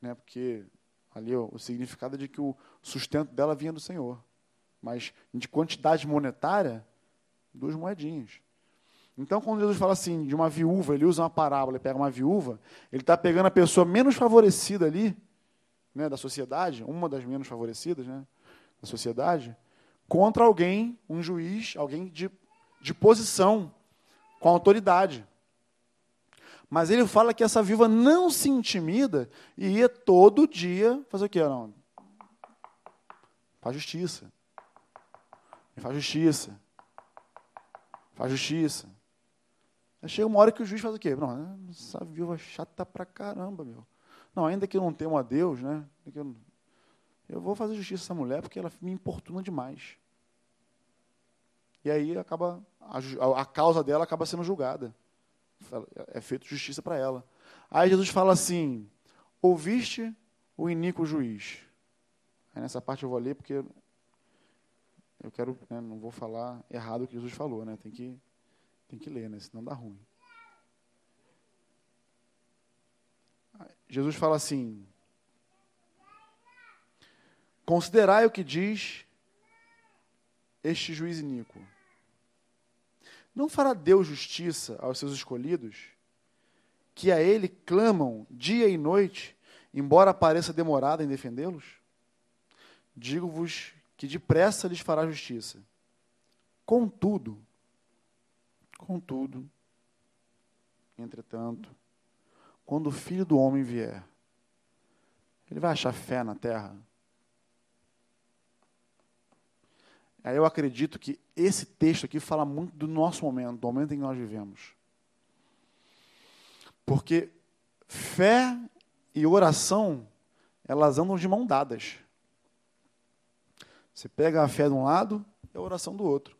né, porque ali o, o significado é de que o sustento dela vinha do Senhor. Mas de quantidade monetária, duas moedinhas. Então, quando Jesus fala assim de uma viúva, ele usa uma parábola, ele pega uma viúva, ele está pegando a pessoa menos favorecida ali, né, da sociedade, uma das menos favorecidas né, da sociedade, contra alguém, um juiz, alguém de, de posição, com autoridade. Mas ele fala que essa viúva não se intimida e ia todo dia fazer o quê? Não. Faz justiça. Faz justiça. Faz justiça. Chega uma hora que o juiz faz o quê? Não, essa viúva chata pra caramba, meu. Não, ainda que eu não tenha a Deus, né? Eu vou fazer justiça a essa mulher porque ela me importuna demais. E aí acaba a, a causa dela acaba sendo julgada. É feito justiça para ela. Aí Jesus fala assim: ouviste o iníquo juiz. Aí nessa parte eu vou ler porque eu quero, né, não vou falar errado o que Jesus falou, né? Tem que tem que ler, né? Senão dá ruim. Jesus fala assim: Considerai o que diz este juiz iníquo. Não fará Deus justiça aos seus escolhidos, que a Ele clamam dia e noite, embora pareça demorado em defendê-los? Digo-vos que depressa lhes fará justiça. Contudo, contudo, entretanto, quando o filho do homem vier, ele vai achar fé na terra? Aí eu acredito que esse texto aqui fala muito do nosso momento, do momento em que nós vivemos. Porque fé e oração, elas andam de mão dadas. Você pega a fé de um lado e a oração do outro.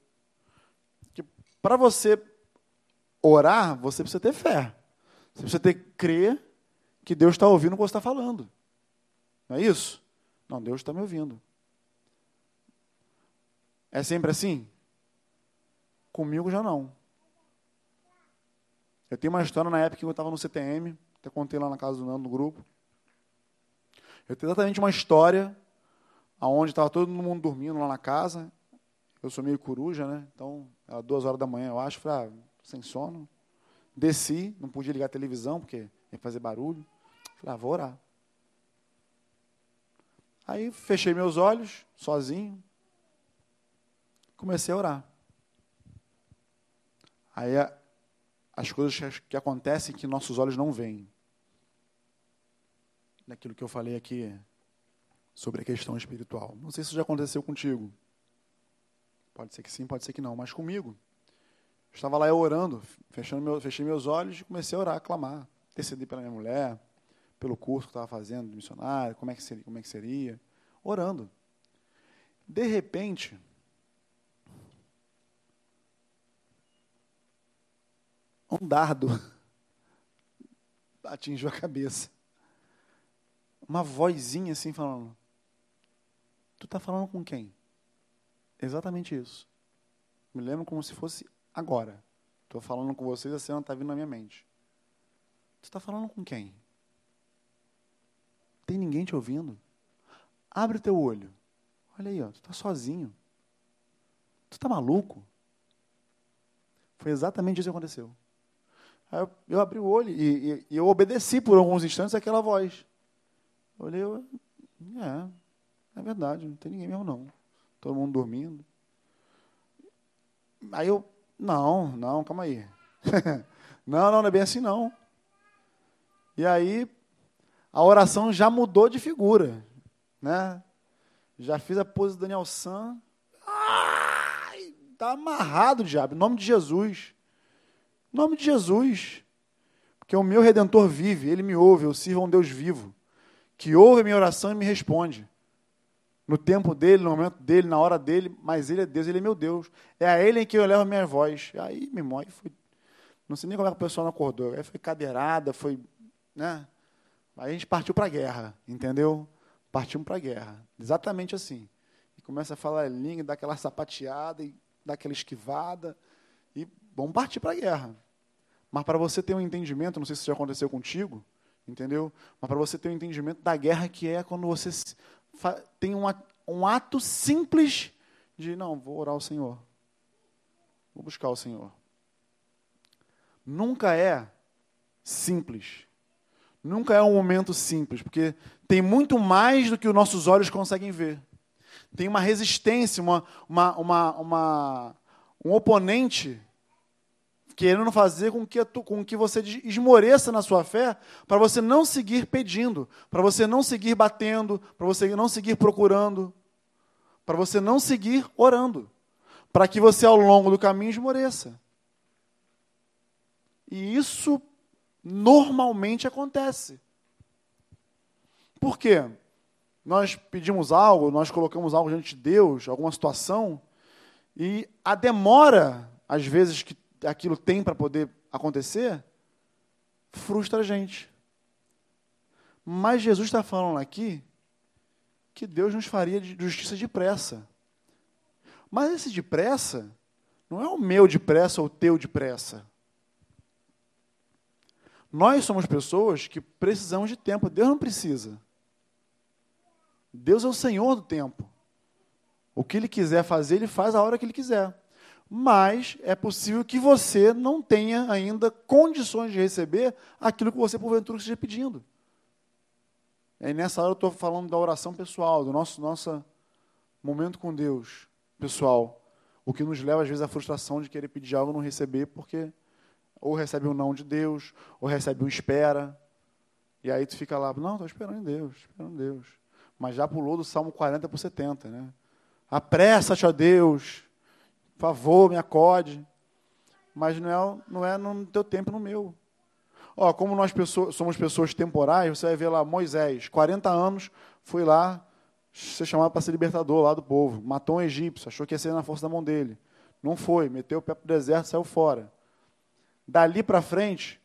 Para você orar, você precisa ter fé. Você precisa ter crer que Deus está ouvindo o que você está falando. Não é isso? Não, Deus está me ouvindo. É sempre assim? Comigo já não. Eu tenho uma história na época que eu estava no CTM, até contei lá na casa do Nando, no grupo. Eu tenho exatamente uma história onde estava todo mundo dormindo lá na casa. Eu sou meio coruja, né? Então, era duas horas da manhã, eu acho. Falei, ah, sem sono. Desci, não podia ligar a televisão, porque ia fazer barulho. Falei, ah, vou orar. Aí, fechei meus olhos, sozinho. Comecei a orar. Aí, as coisas que acontecem que nossos olhos não veem. Daquilo que eu falei aqui sobre a questão espiritual. Não sei se isso já aconteceu contigo. Pode ser que sim, pode ser que não, mas comigo. Estava lá eu orando, fechando meu, fechei meus olhos e comecei a orar, a clamar, interceder pela minha mulher, pelo curso que estava fazendo de missionário, como é que seria, como é que seria, orando. De repente, um dardo atingiu a cabeça. Uma vozinha assim falando: Tu está falando com quem? Exatamente isso. Me lembro como se fosse agora. Estou falando com vocês, a cena está vindo na minha mente. Tu está falando com quem? Tem ninguém te ouvindo? Abre o teu olho. Olha aí, ó, tu está sozinho. Tu está maluco? Foi exatamente isso que aconteceu. Aí eu, eu abri o olho e, e, e, eu obedeci por alguns instantes aquela voz. Olhei, eu, é, é verdade, não tem ninguém mesmo não. Todo mundo dormindo. Aí eu, não, não, calma aí. não, não, não é bem assim não. E aí a oração já mudou de figura, né? Já fiz a pose do Daniel San. Ai, tá amarrado, diabo, em nome de Jesus. Em nome de Jesus. Porque o meu redentor vive, ele me ouve, eu sirvo a um Deus vivo, que ouve a minha oração e me responde. No tempo dele, no momento dele, na hora dele, mas ele é Deus, ele é meu Deus. É a ele em que eu levo a minha voz. Aí, meu irmão, aí foi. Não sei nem como é que o pessoal não acordou. Aí foi cadeirada, foi. Né? Aí a gente partiu para a guerra, entendeu? Partimos para a guerra. Exatamente assim. E começa a falar língua, dá aquela sapateada, e dá aquela esquivada. E vamos partir para a guerra. Mas para você ter um entendimento, não sei se isso já aconteceu contigo, entendeu? Mas para você ter um entendimento da guerra que é quando você tem um, um ato simples de, não, vou orar ao Senhor. Vou buscar o Senhor. Nunca é simples. Nunca é um momento simples, porque tem muito mais do que os nossos olhos conseguem ver. Tem uma resistência, uma, uma, uma, uma um oponente querendo fazer com que, com que você esmoreça na sua fé, para você não seguir pedindo, para você não seguir batendo, para você não seguir procurando, para você não seguir orando, para que você ao longo do caminho esmoreça. E isso normalmente acontece. Por quê? Nós pedimos algo, nós colocamos algo diante de Deus, alguma situação, e a demora, às vezes, que aquilo tem para poder acontecer, frustra a gente. Mas Jesus está falando aqui que Deus nos faria de justiça depressa. Mas esse depressa não é o meu depressa ou o teu depressa. Nós somos pessoas que precisamos de tempo. Deus não precisa. Deus é o Senhor do tempo. O que Ele quiser fazer, Ele faz a hora que Ele quiser. Mas é possível que você não tenha ainda condições de receber aquilo que você, porventura, esteja pedindo. E nessa hora eu estou falando da oração pessoal, do nosso nosso momento com Deus pessoal. O que nos leva, às vezes, à frustração de querer pedir algo e não receber, porque ou recebe um não de Deus, ou recebe um espera. E aí tu fica lá, não, estou esperando em Deus, esperando em Deus. Mas já pulou do Salmo 40 para o 70, né? Apressa-te, ó Deus, favor, me acode. Mas não é, não é no teu tempo no meu. Ó, como nós pessoas, somos pessoas temporais, você vai ver lá Moisés, 40 anos, foi lá ser chamado para ser libertador lá do povo. Matou um egípcio, achou que ia ser na força da mão dele. Não foi, meteu o pé para o deserto saiu fora. Dali para frente,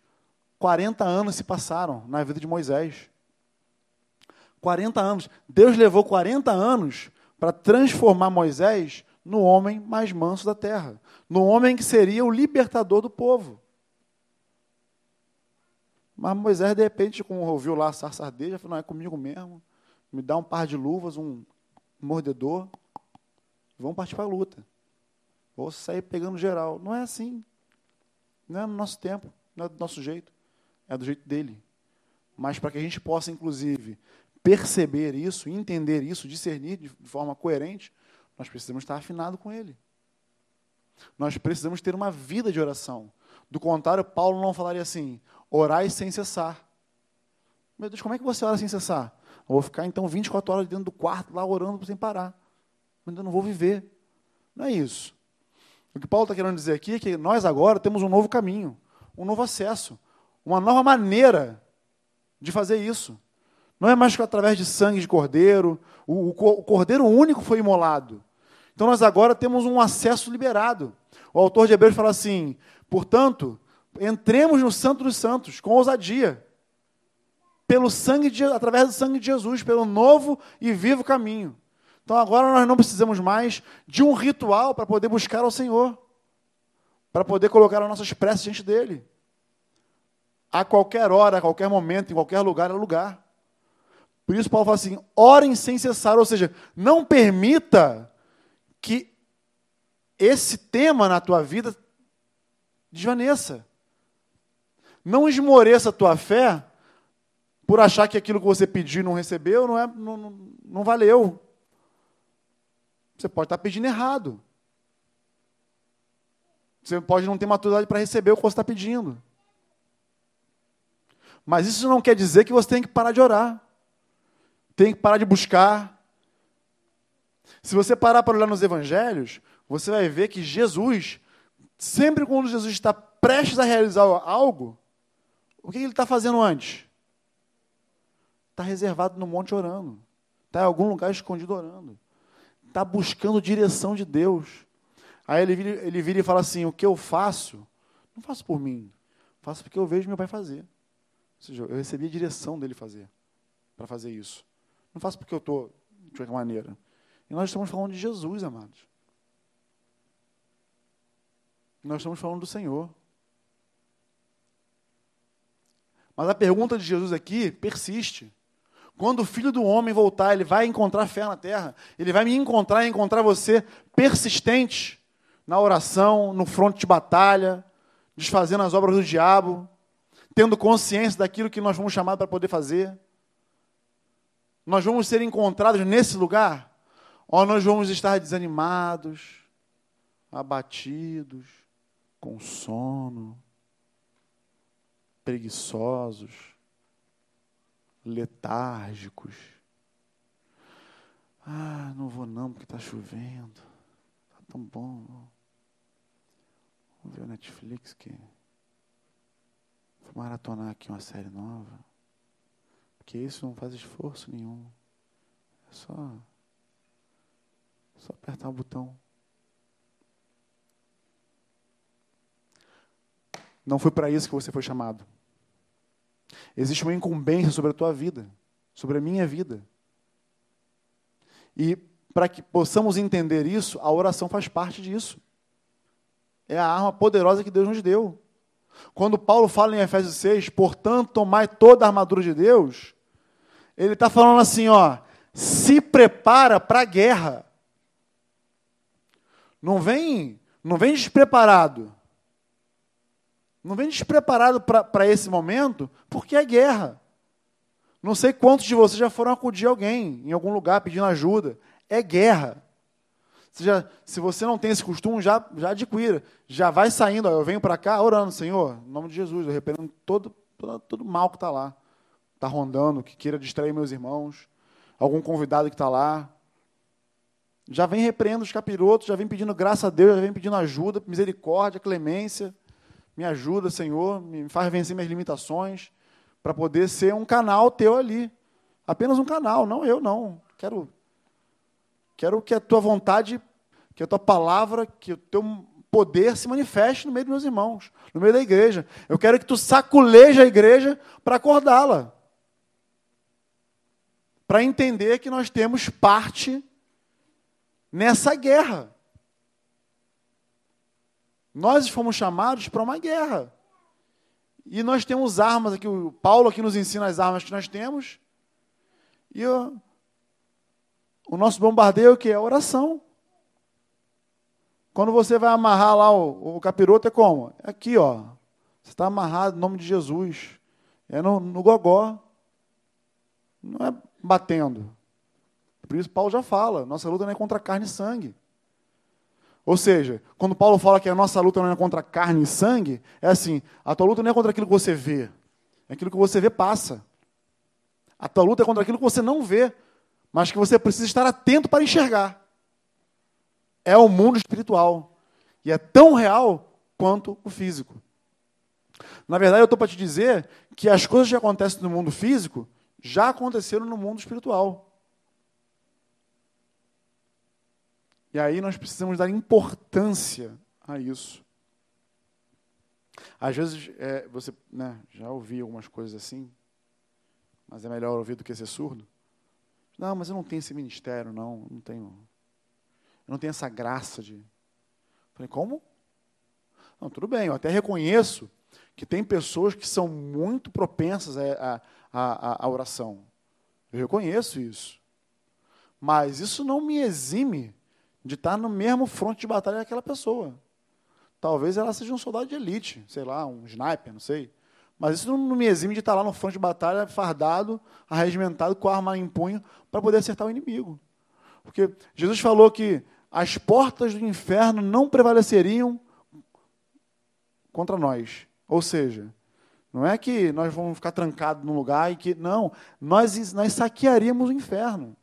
40 anos se passaram na vida de Moisés. 40 anos. Deus levou 40 anos para transformar Moisés no homem mais manso da terra, no homem que seria o libertador do povo. Mas Moisés, de repente, como ouviu lá a sarça ardeja, falou: não, é comigo mesmo. Me dá um par de luvas, um mordedor. Vamos partir para a luta. Vou sair pegando geral. Não é assim. Não é no nosso tempo, não é do nosso jeito, é do jeito dele. Mas para que a gente possa, inclusive, perceber isso, entender isso, discernir de forma coerente, nós precisamos estar afinado com ele. Nós precisamos ter uma vida de oração. Do contrário, Paulo não falaria assim: orai sem cessar. Meu Deus, como é que você ora sem cessar? Eu vou ficar então 24 horas dentro do quarto lá orando sem parar. Mas eu não vou viver. Não é isso. O que Paulo está querendo dizer aqui é que nós agora temos um novo caminho, um novo acesso, uma nova maneira de fazer isso. Não é mais através de sangue de cordeiro, o, o cordeiro único foi imolado. Então nós agora temos um acesso liberado. O autor de Hebreus fala assim: portanto, entremos no Santo dos Santos com ousadia, pelo sangue de, através do sangue de Jesus, pelo novo e vivo caminho. Então agora nós não precisamos mais de um ritual para poder buscar ao Senhor, para poder colocar as nossas preces diante dele. A qualquer hora, a qualquer momento, em qualquer lugar é lugar. Por isso Paulo fala assim: orem sem cessar, ou seja, não permita que esse tema na tua vida desvaneça. Não esmoreça a tua fé por achar que aquilo que você pediu e não recebeu não, é, não, não, não valeu. Você pode estar pedindo errado. Você pode não ter maturidade para receber o que você está pedindo. Mas isso não quer dizer que você tem que parar de orar. Tem que parar de buscar. Se você parar para olhar nos evangelhos, você vai ver que Jesus, sempre quando Jesus está prestes a realizar algo, o que ele está fazendo antes? Está reservado no monte orando. Está em algum lugar escondido orando está buscando direção de Deus. Aí ele vira, ele vira e fala assim: O que eu faço, não faço por mim, faço porque eu vejo meu pai fazer. Ou seja, eu recebi a direção dele fazer, para fazer isso. Não faço porque eu estou de qualquer maneira. E nós estamos falando de Jesus, amados. Nós estamos falando do Senhor. Mas a pergunta de Jesus aqui persiste. Quando o filho do homem voltar, ele vai encontrar fé na terra. Ele vai me encontrar e encontrar você persistente na oração, no fronte de batalha, desfazendo as obras do diabo, tendo consciência daquilo que nós fomos chamados para poder fazer. Nós vamos ser encontrados nesse lugar? Ou nós vamos estar desanimados, abatidos, com sono, preguiçosos? letárgicos. Ah, não vou não porque está chovendo. Está tão bom. Vamos ver o Netflix que vou maratonar aqui uma série nova. Porque isso não faz esforço nenhum. É só só apertar o botão. Não foi para isso que você foi chamado. Existe uma incumbência sobre a tua vida, sobre a minha vida. E para que possamos entender isso, a oração faz parte disso. É a arma poderosa que Deus nos deu. Quando Paulo fala em Efésios 6, portanto, tomai toda a armadura de Deus, ele está falando assim, ó, se prepara para a guerra. Não vem, não vem despreparado. Não vem despreparado para esse momento, porque é guerra. Não sei quantos de vocês já foram acudir alguém em algum lugar pedindo ajuda. É guerra. Você já, se você não tem esse costume, já, já adquira. Já vai saindo. Ó, eu venho para cá orando, Senhor, em nome de Jesus, repreendo todo, todo, todo mal que está lá. Está rondando, que queira distrair meus irmãos. Algum convidado que está lá. Já vem repreendendo os capirotos, já vem pedindo graça a Deus, já vem pedindo ajuda, misericórdia, clemência. Me ajuda, Senhor, me faz vencer minhas limitações para poder ser um canal teu ali. Apenas um canal, não eu não. Quero quero que a tua vontade, que a tua palavra, que o teu poder se manifeste no meio dos meus irmãos, no meio da igreja. Eu quero que tu saculeje a igreja para acordá-la. Para entender que nós temos parte nessa guerra. Nós fomos chamados para uma guerra. E nós temos armas aqui, o Paulo aqui nos ensina as armas que nós temos. E o, o nosso bombardeio que é a oração. Quando você vai amarrar lá o, o capiroto, é como? É aqui, ó. Você está amarrado em nome de Jesus. É no, no gogó. Não é batendo. Por isso Paulo já fala, nossa luta não é contra carne e sangue. Ou seja, quando Paulo fala que a nossa luta não é contra carne e sangue, é assim: a tua luta não é contra aquilo que você vê, é aquilo que você vê passa. A tua luta é contra aquilo que você não vê, mas que você precisa estar atento para enxergar. É o mundo espiritual. E é tão real quanto o físico. Na verdade, eu estou para te dizer que as coisas que acontecem no mundo físico já aconteceram no mundo espiritual. E aí nós precisamos dar importância a isso. Às vezes, é, você né, já ouvi algumas coisas assim, mas é melhor ouvir do que ser surdo. Não, mas eu não tenho esse ministério, não, não tenho. Eu não tenho essa graça de. Falei, como? Não, tudo bem, eu até reconheço que tem pessoas que são muito propensas à, à, à oração. Eu reconheço isso. Mas isso não me exime de estar no mesmo fronte de batalha daquela pessoa. Talvez ela seja um soldado de elite, sei lá, um sniper, não sei. Mas isso não me exime de estar lá no fronte de batalha, fardado, arregimentado, com a arma em punho, para poder acertar o inimigo. Porque Jesus falou que as portas do inferno não prevaleceriam contra nós. Ou seja, não é que nós vamos ficar trancados num lugar e que. Não, nós, nós saquearíamos o inferno.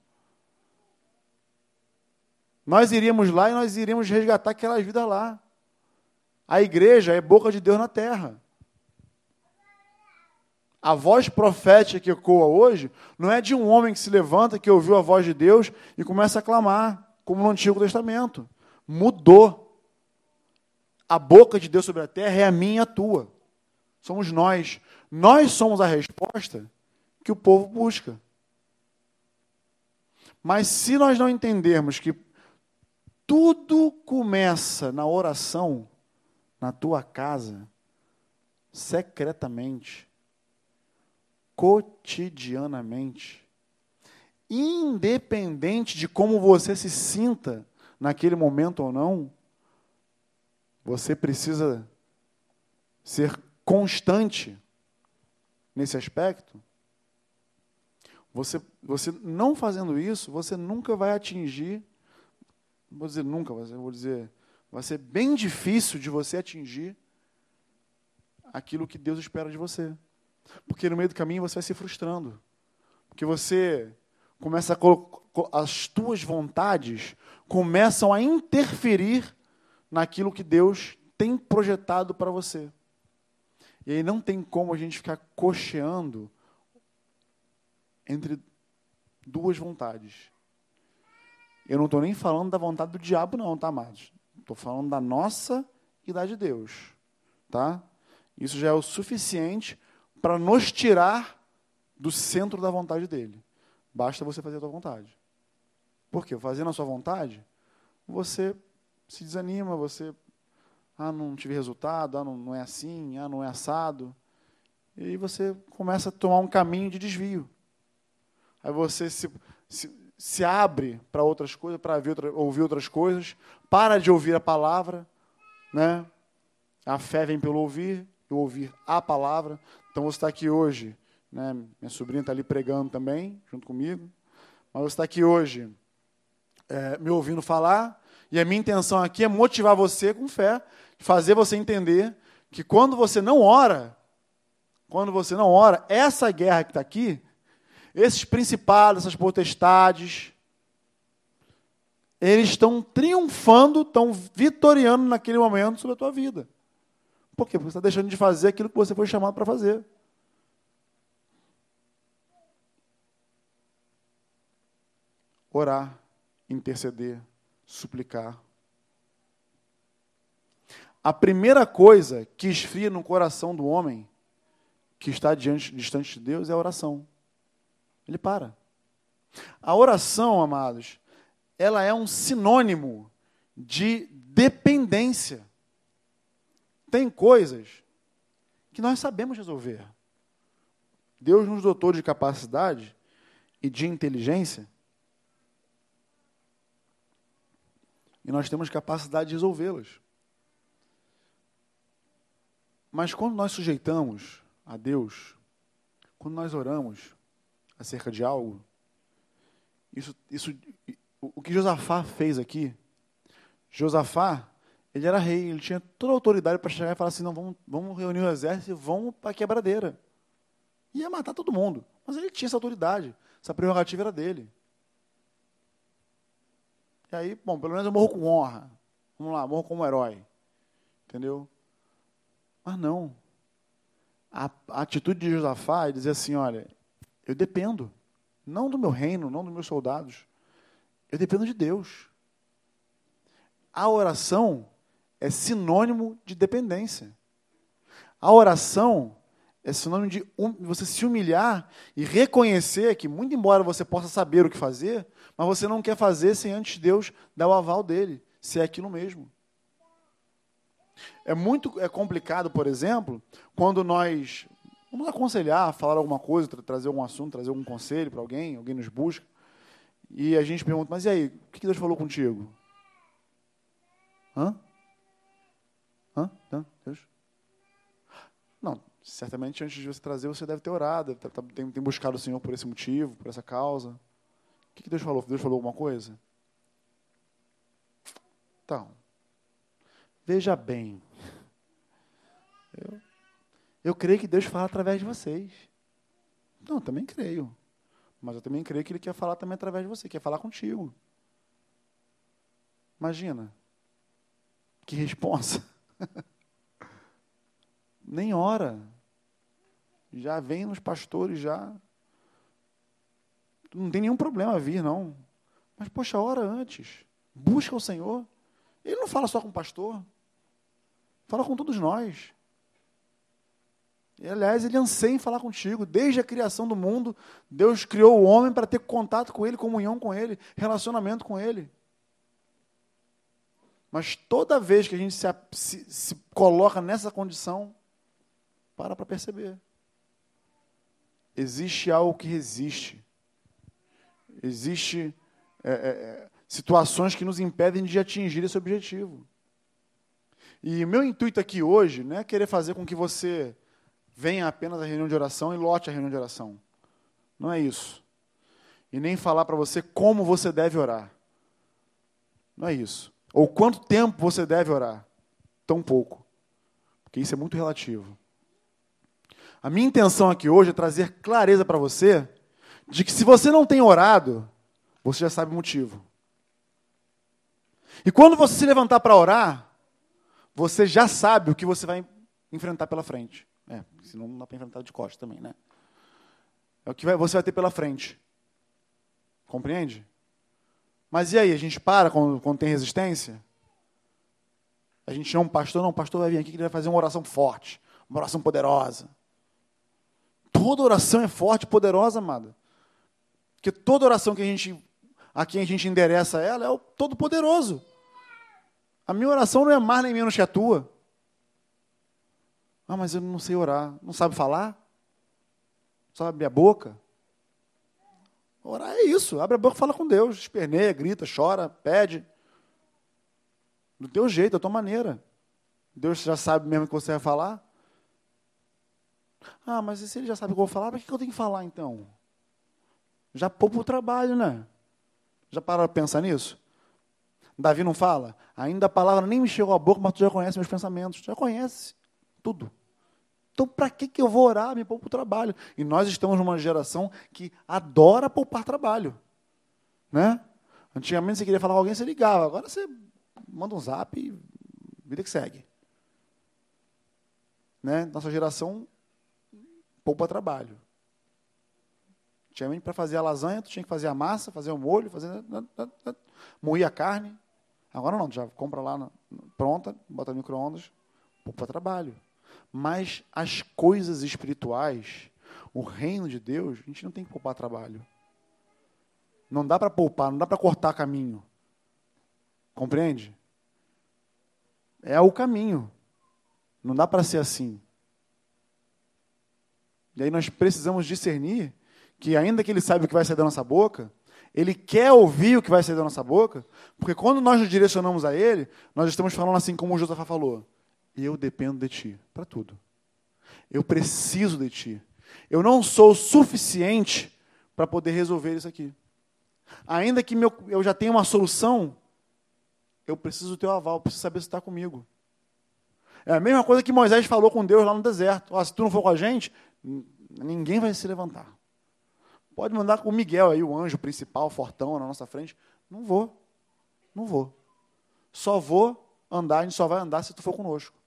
Nós iríamos lá e nós iríamos resgatar aquelas vidas lá. A igreja é boca de Deus na terra. A voz profética que ecoa hoje não é de um homem que se levanta, que ouviu a voz de Deus e começa a clamar, como no Antigo Testamento. Mudou. A boca de Deus sobre a terra é a minha e a tua. Somos nós. Nós somos a resposta que o povo busca. Mas se nós não entendermos que tudo começa na oração, na tua casa, secretamente, cotidianamente, independente de como você se sinta naquele momento ou não, você precisa ser constante nesse aspecto. Você, você não fazendo isso, você nunca vai atingir vou dizer nunca, vou dizer, vai ser bem difícil de você atingir aquilo que Deus espera de você. Porque no meio do caminho você vai se frustrando. Porque você começa a as tuas vontades começam a interferir naquilo que Deus tem projetado para você. E aí não tem como a gente ficar cocheando entre duas vontades. Eu não estou nem falando da vontade do diabo, não, tá, amados? Estou falando da nossa e da de Deus. Tá? Isso já é o suficiente para nos tirar do centro da vontade dele. Basta você fazer a sua vontade. Por quê? Fazendo a sua vontade, você se desanima, você ah, não tive resultado, ah, não, não é assim, ah, não é assado. E aí você começa a tomar um caminho de desvio. Aí você se, se, se abre para outras coisas, para ouvir outras coisas, para de ouvir a palavra, né? A fé vem pelo ouvir, e ouvir a palavra. Então você está aqui hoje, né? Minha sobrinha está ali pregando também, junto comigo. Mas você está aqui hoje é, me ouvindo falar, e a minha intenção aqui é motivar você com fé, fazer você entender que quando você não ora, quando você não ora, essa guerra que está aqui, esses principados, essas potestades, eles estão triunfando, estão vitoriando naquele momento sobre a tua vida. Por quê? Porque você está deixando de fazer aquilo que você foi chamado para fazer. Orar, interceder, suplicar. A primeira coisa que esfria no coração do homem que está diante, distante de Deus é a oração. Ele para. A oração, amados, ela é um sinônimo de dependência. Tem coisas que nós sabemos resolver. Deus nos dotou de capacidade e de inteligência. E nós temos capacidade de resolvê-las. Mas quando nós sujeitamos a Deus, quando nós oramos acerca de algo, isso, isso, o que Josafá fez aqui, Josafá, ele era rei, ele tinha toda a autoridade para chegar e falar assim, não, vamos, vamos reunir o exército e vamos para a quebradeira. Ia matar todo mundo. Mas ele tinha essa autoridade, essa prerrogativa era dele. E aí, bom, pelo menos eu morro com honra. Vamos lá, morro como herói. Entendeu? Mas não. A, a atitude de Josafá é dizer assim: olha, eu dependo. Não do meu reino, não dos meus soldados. Eu dependo de Deus. A oração é sinônimo de dependência. A oração é sinônimo de um, você se humilhar e reconhecer que, muito embora você possa saber o que fazer, mas você não quer fazer sem antes Deus dar o aval dele, se é aquilo mesmo. É muito é complicado, por exemplo, quando nós vamos aconselhar, falar alguma coisa, tra trazer algum assunto, trazer algum conselho para alguém, alguém nos busca, e a gente pergunta, mas e aí, o que Deus falou contigo? Hã? Hã? Hã? Deus? Não, certamente antes de você trazer, você deve ter orado, ter, tem, tem buscado o Senhor por esse motivo, por essa causa. O que Deus falou? Deus falou alguma coisa? Então, Veja bem, eu, eu creio que Deus fala através de vocês. Não, eu também creio. Mas eu também creio que Ele quer falar também através de você, quer falar contigo. Imagina. Que responsa. Nem ora. Já vem nos pastores, já. Não tem nenhum problema vir, não. Mas, poxa, ora antes. Busca o Senhor. Ele não fala só com o pastor. Fala com todos nós. E, aliás, ele anseia em falar contigo. Desde a criação do mundo, Deus criou o homem para ter contato com ele, comunhão com ele, relacionamento com ele. Mas toda vez que a gente se, se, se coloca nessa condição, para para perceber. Existe algo que resiste. Existe é, é, situações que nos impedem de atingir esse objetivo. E o meu intuito aqui hoje não é querer fazer com que você venha apenas à reunião de oração e lote a reunião de oração. Não é isso. E nem falar para você como você deve orar. Não é isso. Ou quanto tempo você deve orar. Tão pouco. Porque isso é muito relativo. A minha intenção aqui hoje é trazer clareza para você de que se você não tem orado, você já sabe o motivo. E quando você se levantar para orar, você já sabe o que você vai enfrentar pela frente. É, senão não dá para enfrentar de costas também, né? É o que você vai ter pela frente. Compreende? Mas e aí, a gente para quando, quando tem resistência? A gente chama um pastor, não, o pastor vai vir aqui que ele vai fazer uma oração forte, uma oração poderosa. Toda oração é forte e poderosa, amada. Porque toda oração que a gente, a quem a gente endereça ela é o Todo-Poderoso. A minha oração não é mais nem menos que a tua. Ah, mas eu não sei orar. Não sabe falar? Não sabe abrir a boca? Orar é isso. Abre a boca e fala com Deus. Esperneia, grita, chora, pede. Do teu jeito, da tua maneira. Deus já sabe mesmo o que você vai falar? Ah, mas se ele já sabe o que eu vou falar, para que eu tenho que falar então? Já poupa o trabalho, né? Já pararam para pensar nisso? Davi não fala? Ainda a palavra nem me chegou à boca, mas tu já conhece meus pensamentos. Tu já conhece tudo. Então, para que, que eu vou orar? Me poupa o trabalho. E nós estamos numa geração que adora poupar trabalho. Né? Antigamente, você queria falar com alguém, você ligava. Agora você manda um zap e vida que segue. Né? Nossa geração poupa trabalho. Antigamente, para fazer a lasanha, tu tinha que fazer a massa, fazer o molho, fazer... moer a carne. Agora não, já compra lá pronta, bota no micro-ondas, poupa trabalho. Mas as coisas espirituais, o reino de Deus, a gente não tem que poupar trabalho. Não dá para poupar, não dá para cortar caminho. Compreende? É o caminho. Não dá para ser assim. E aí nós precisamos discernir que, ainda que ele saiba o que vai sair da nossa boca, ele quer ouvir o que vai sair da nossa boca, porque quando nós nos direcionamos a ele, nós estamos falando assim como o Josafá falou: Eu dependo de ti para tudo. Eu preciso de ti. Eu não sou suficiente para poder resolver isso aqui. Ainda que meu, eu já tenha uma solução, eu preciso do teu aval, preciso saber se está comigo. É a mesma coisa que Moisés falou com Deus lá no deserto. Oh, se tu não for com a gente, ninguém vai se levantar. Pode mandar com o Miguel aí, o anjo principal, fortão na nossa frente. Não vou. Não vou. Só vou andar, a gente só vai andar se tu for conosco.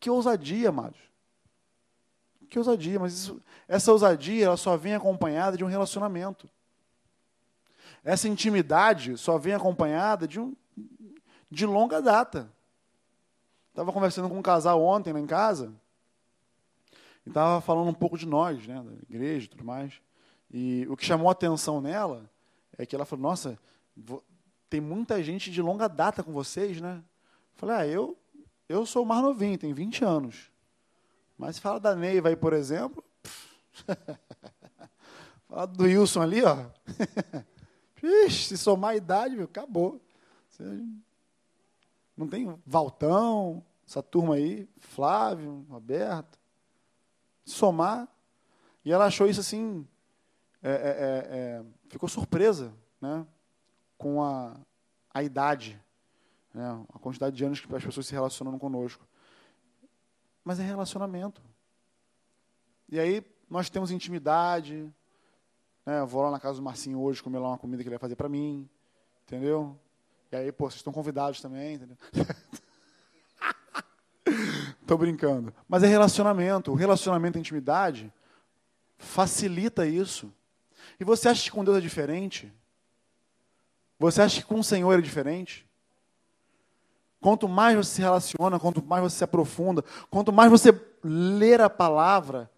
Que ousadia, amados. Que ousadia, mas isso, essa ousadia ela só vem acompanhada de um relacionamento. Essa intimidade só vem acompanhada de, um, de longa data. Estava conversando com um casal ontem lá em casa, e estava falando um pouco de nós, né, da igreja e tudo mais. E o que chamou a atenção nela é que ela falou: Nossa, tem muita gente de longa data com vocês, né? Eu falei: Ah, eu, eu sou mais novinho, tenho 20 anos. Mas se fala da Neiva aí, por exemplo. fala do Wilson ali, ó. Ixi, se somar a idade, meu, acabou. Não tem Valtão, essa turma aí, Flávio, Roberto somar. E ela achou isso assim, é, é, é, é, ficou surpresa né, com a, a idade, né, a quantidade de anos que as pessoas se relacionam conosco. Mas é relacionamento. E aí nós temos intimidade. Né, eu vou lá na casa do Marcinho hoje comer lá uma comida que ele vai fazer para mim. Entendeu? E aí, pô, vocês estão convidados também? Estou brincando. Mas é relacionamento. O relacionamento e intimidade facilita isso. E você acha que com Deus é diferente? Você acha que com o Senhor é diferente? Quanto mais você se relaciona, quanto mais você se aprofunda, quanto mais você ler a palavra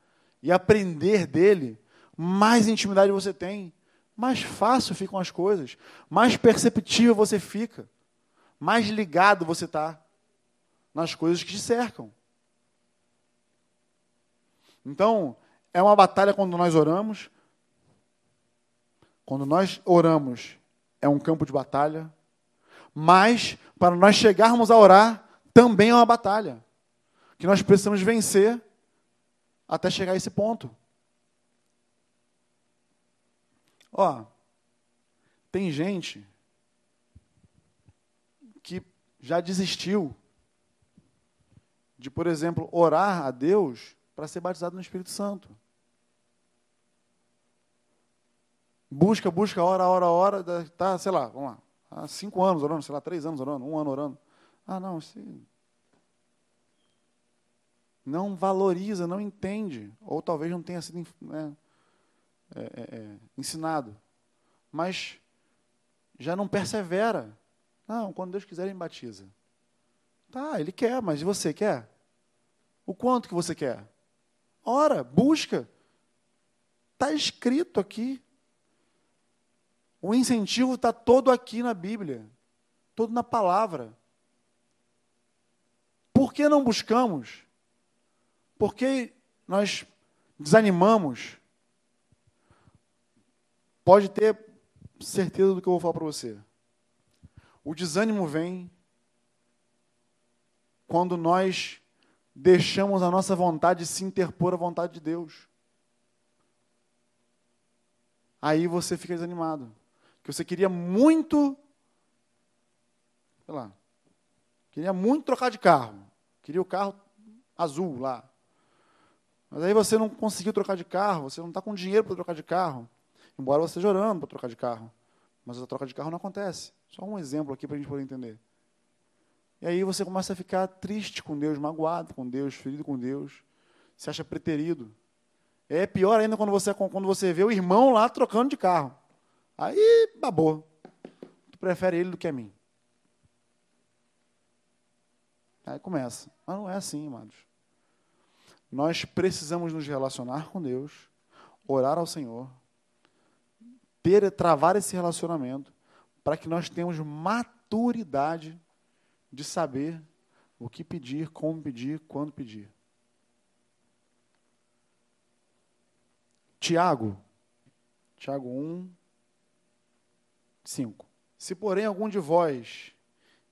e aprender dele, mais intimidade você tem, mais fácil ficam as coisas, mais perceptível você fica, mais ligado você está nas coisas que te cercam. Então, é uma batalha quando nós oramos. Quando nós oramos, é um campo de batalha. Mas, para nós chegarmos a orar, também é uma batalha. Que nós precisamos vencer até chegar a esse ponto. Ó, tem gente que já desistiu de, por exemplo, orar a Deus para ser batizado no Espírito Santo. Busca, busca, ora, ora, ora, tá, sei lá, vamos lá, há cinco anos orando, sei lá, três anos orando, um ano orando. Ah, não, sim. Não valoriza, não entende, ou talvez não tenha sido né, é, é, é, ensinado, mas já não persevera. Não, quando Deus quiser, Ele me batiza. Tá, Ele quer, mas você quer? O quanto que você quer? Ora, busca. Está escrito aqui. O incentivo está todo aqui na Bíblia. todo na palavra. Por que não buscamos? Por que nós desanimamos? Pode ter certeza do que eu vou falar para você. O desânimo vem quando nós deixamos a nossa vontade se interpor à vontade de Deus. Aí você fica desanimado. Que você queria muito, sei lá, queria muito trocar de carro. Queria o carro azul lá. Mas aí você não conseguiu trocar de carro, você não está com dinheiro para trocar de carro. Embora você esteja orando para trocar de carro. Mas a troca de carro não acontece. Só um exemplo aqui para a gente poder entender. E aí você começa a ficar triste com Deus, magoado com Deus, ferido com Deus. Se acha preterido. É pior ainda quando você, quando você vê o irmão lá trocando de carro. Aí babou. Tu prefere ele do que a mim. Aí começa. Mas não é assim, amados. Nós precisamos nos relacionar com Deus, orar ao Senhor, ter, travar esse relacionamento, para que nós tenhamos maturidade de saber o que pedir, como pedir, quando pedir. Tiago, Tiago 1, 5. Se, porém, algum de vós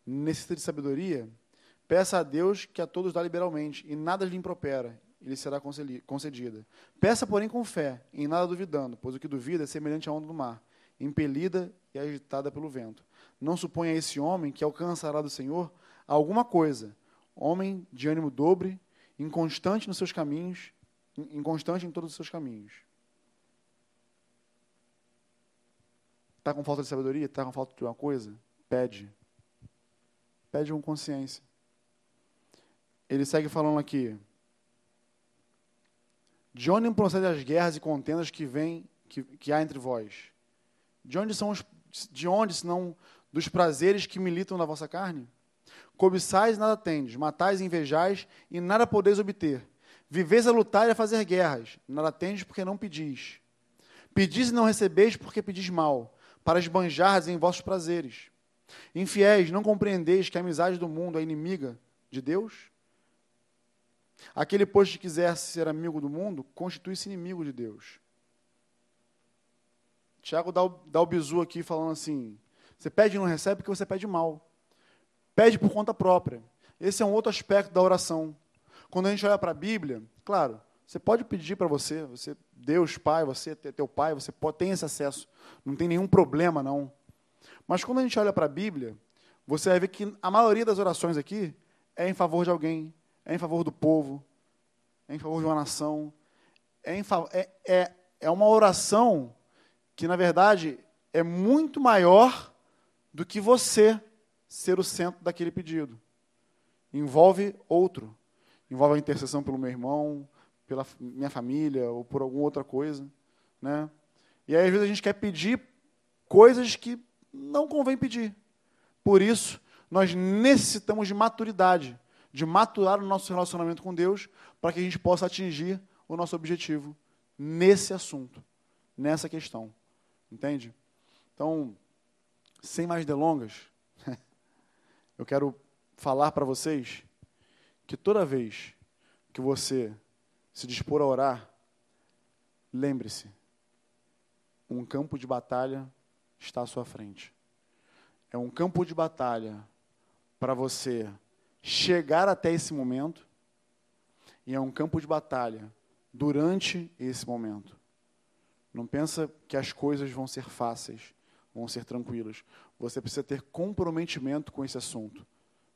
necessita de sabedoria, peça a Deus que a todos dá liberalmente, e nada lhe impropera, e lhe será concedida. Peça, porém, com fé, em nada duvidando, pois o que duvida é semelhante à onda do mar, impelida e agitada pelo vento. Não suponha esse homem que alcançará do Senhor alguma coisa. Homem de ânimo dobre, inconstante nos seus caminhos, inconstante em todos os seus caminhos. Está com falta de sabedoria? Está com falta de uma coisa? Pede. Pede com consciência. Ele segue falando aqui. De onde procedem as guerras e contendas que, vem, que, que há entre vós? De onde são os, de onde, senão dos prazeres que militam na vossa carne? Cobiçais e nada tendes, matais e invejais e nada podeis obter. Viveis a lutar e a fazer guerras, nada tendes porque não pedis. Pedis e não recebeis porque pedis mal, para esbanjardes em vossos prazeres. Infiéis, não compreendeis que a amizade do mundo é inimiga de Deus? Aquele, pois, que quiser ser amigo do mundo, constitui-se inimigo de Deus. Tiago dá o, dá o bizu aqui falando assim: você pede e não recebe porque você pede mal. Pede por conta própria. Esse é um outro aspecto da oração. Quando a gente olha para a Bíblia, claro, você pode pedir para você, você, Deus Pai, você teu pai, você pode, tem esse acesso. Não tem nenhum problema, não. Mas quando a gente olha para a Bíblia, você vai ver que a maioria das orações aqui é em favor de alguém, é em favor do povo, é em favor de uma nação. É, em, é, é, é uma oração que, na verdade, é muito maior do que você ser o centro daquele pedido. Envolve outro. Envolve a intercessão pelo meu irmão, pela minha família ou por alguma outra coisa, né? E aí às vezes a gente quer pedir coisas que não convém pedir. Por isso, nós necessitamos de maturidade, de maturar o nosso relacionamento com Deus, para que a gente possa atingir o nosso objetivo nesse assunto, nessa questão. Entende? Então, sem mais delongas, eu quero falar para vocês que toda vez que você se dispor a orar, lembre-se, um campo de batalha está à sua frente. É um campo de batalha para você chegar até esse momento e é um campo de batalha durante esse momento. Não pensa que as coisas vão ser fáceis, vão ser tranquilas. Você precisa ter comprometimento com esse assunto,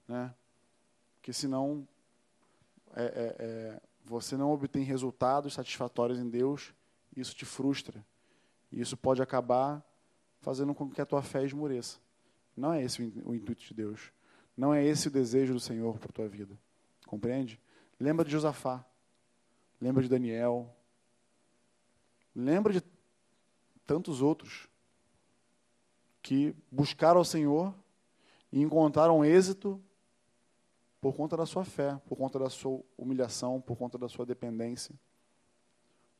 né? Porque senão é, é, é, você não obtém resultados satisfatórios em Deus, isso te frustra. E isso pode acabar fazendo com que a tua fé esmoreça. Não é esse o intuito de Deus. Não é esse o desejo do Senhor para a tua vida. Compreende? Lembra de Josafá. Lembra de Daniel. Lembra de tantos outros que buscaram ao Senhor e encontraram êxito por conta da sua fé, por conta da sua humilhação, por conta da sua dependência,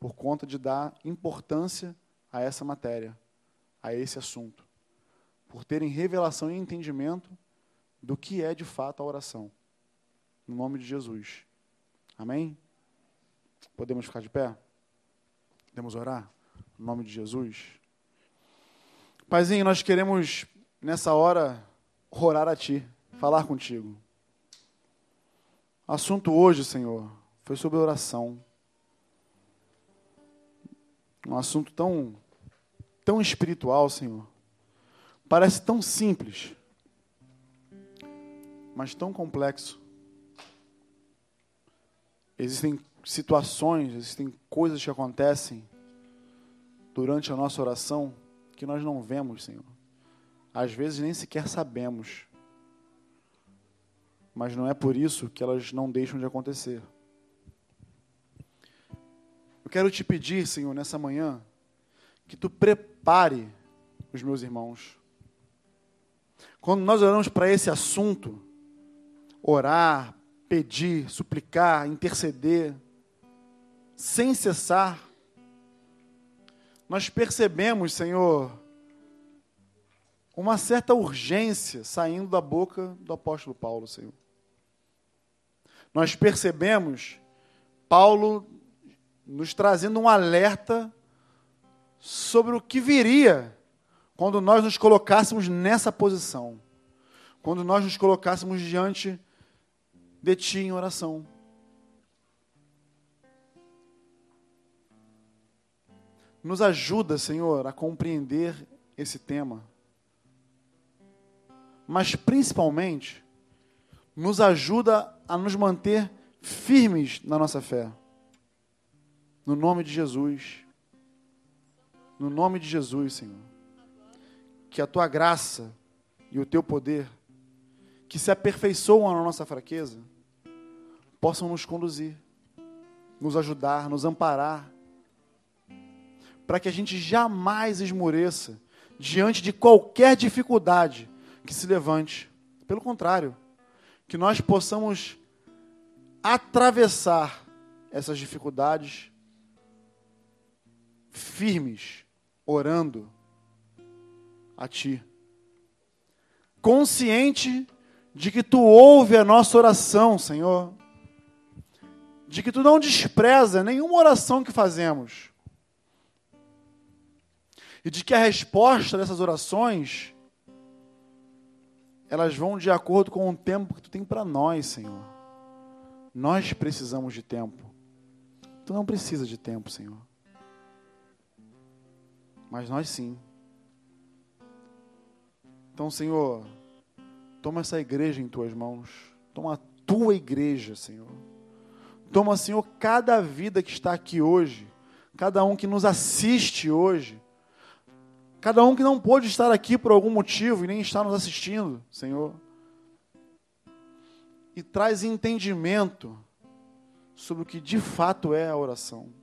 por conta de dar importância a essa matéria, a esse assunto. por terem revelação e entendimento do que é de fato a oração. No nome de Jesus. Amém? Podemos ficar de pé? Podemos orar? No nome de Jesus. Paizinho, nós queremos nessa hora orar a Ti, falar contigo. Assunto hoje, Senhor, foi sobre oração. Um assunto tão, tão espiritual, Senhor. Parece tão simples, mas tão complexo. Existem situações, existem coisas que acontecem durante a nossa oração que nós não vemos, Senhor. Às vezes nem sequer sabemos. Mas não é por isso que elas não deixam de acontecer. Eu quero te pedir, Senhor, nessa manhã, que tu prepare os meus irmãos. Quando nós oramos para esse assunto, orar, pedir, suplicar, interceder, sem cessar, nós percebemos, Senhor, uma certa urgência saindo da boca do apóstolo Paulo, Senhor. Nós percebemos Paulo nos trazendo um alerta sobre o que viria quando nós nos colocássemos nessa posição, quando nós nos colocássemos diante de Ti em oração. Nos ajuda, Senhor, a compreender esse tema. Mas principalmente, nos ajuda a nos manter firmes na nossa fé. No nome de Jesus. No nome de Jesus, Senhor. Que a tua graça e o teu poder, que se aperfeiçoam na nossa fraqueza, possam nos conduzir, nos ajudar, nos amparar para que a gente jamais esmoreça diante de qualquer dificuldade que se levante. Pelo contrário, que nós possamos atravessar essas dificuldades firmes, orando a Ti. Consciente de que Tu ouve a nossa oração, Senhor. De que Tu não despreza nenhuma oração que fazemos e de que a resposta dessas orações elas vão de acordo com o tempo que tu tem para nós, Senhor. Nós precisamos de tempo. Tu não precisa de tempo, Senhor. Mas nós sim. Então, Senhor, toma essa igreja em tuas mãos. Toma a tua igreja, Senhor. Toma, Senhor, cada vida que está aqui hoje, cada um que nos assiste hoje Cada um que não pôde estar aqui por algum motivo e nem está nos assistindo, Senhor. E traz entendimento sobre o que de fato é a oração.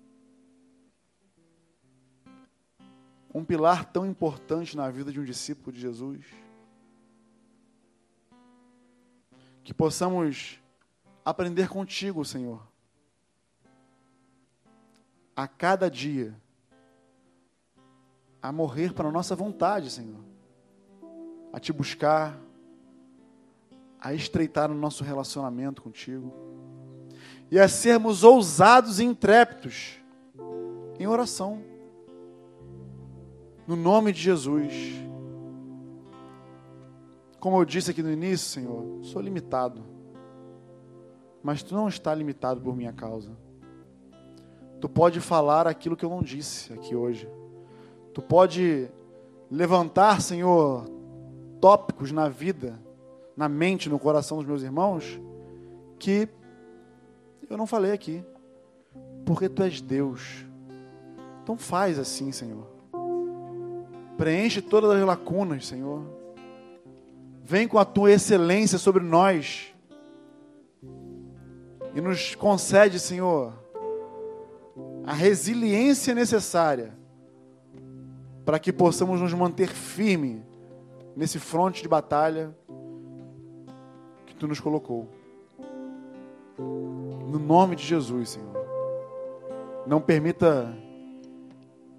Um pilar tão importante na vida de um discípulo de Jesus. Que possamos aprender contigo, Senhor. A cada dia a morrer para a nossa vontade, Senhor. A te buscar, a estreitar o nosso relacionamento contigo. E a sermos ousados e intrépidos em oração. No nome de Jesus. Como eu disse aqui no início, Senhor, sou limitado. Mas tu não está limitado por minha causa. Tu pode falar aquilo que eu não disse aqui hoje. Tu pode levantar, Senhor, tópicos na vida, na mente, no coração dos meus irmãos, que eu não falei aqui, porque Tu és Deus. Então faz assim, Senhor. Preenche todas as lacunas, Senhor. Vem com a Tua excelência sobre nós e nos concede, Senhor, a resiliência necessária para que possamos nos manter firme nesse fronte de batalha que tu nos colocou. No nome de Jesus, Senhor. Não permita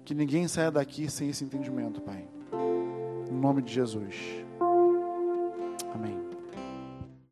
que ninguém saia daqui sem esse entendimento, Pai. Em nome de Jesus. Amém.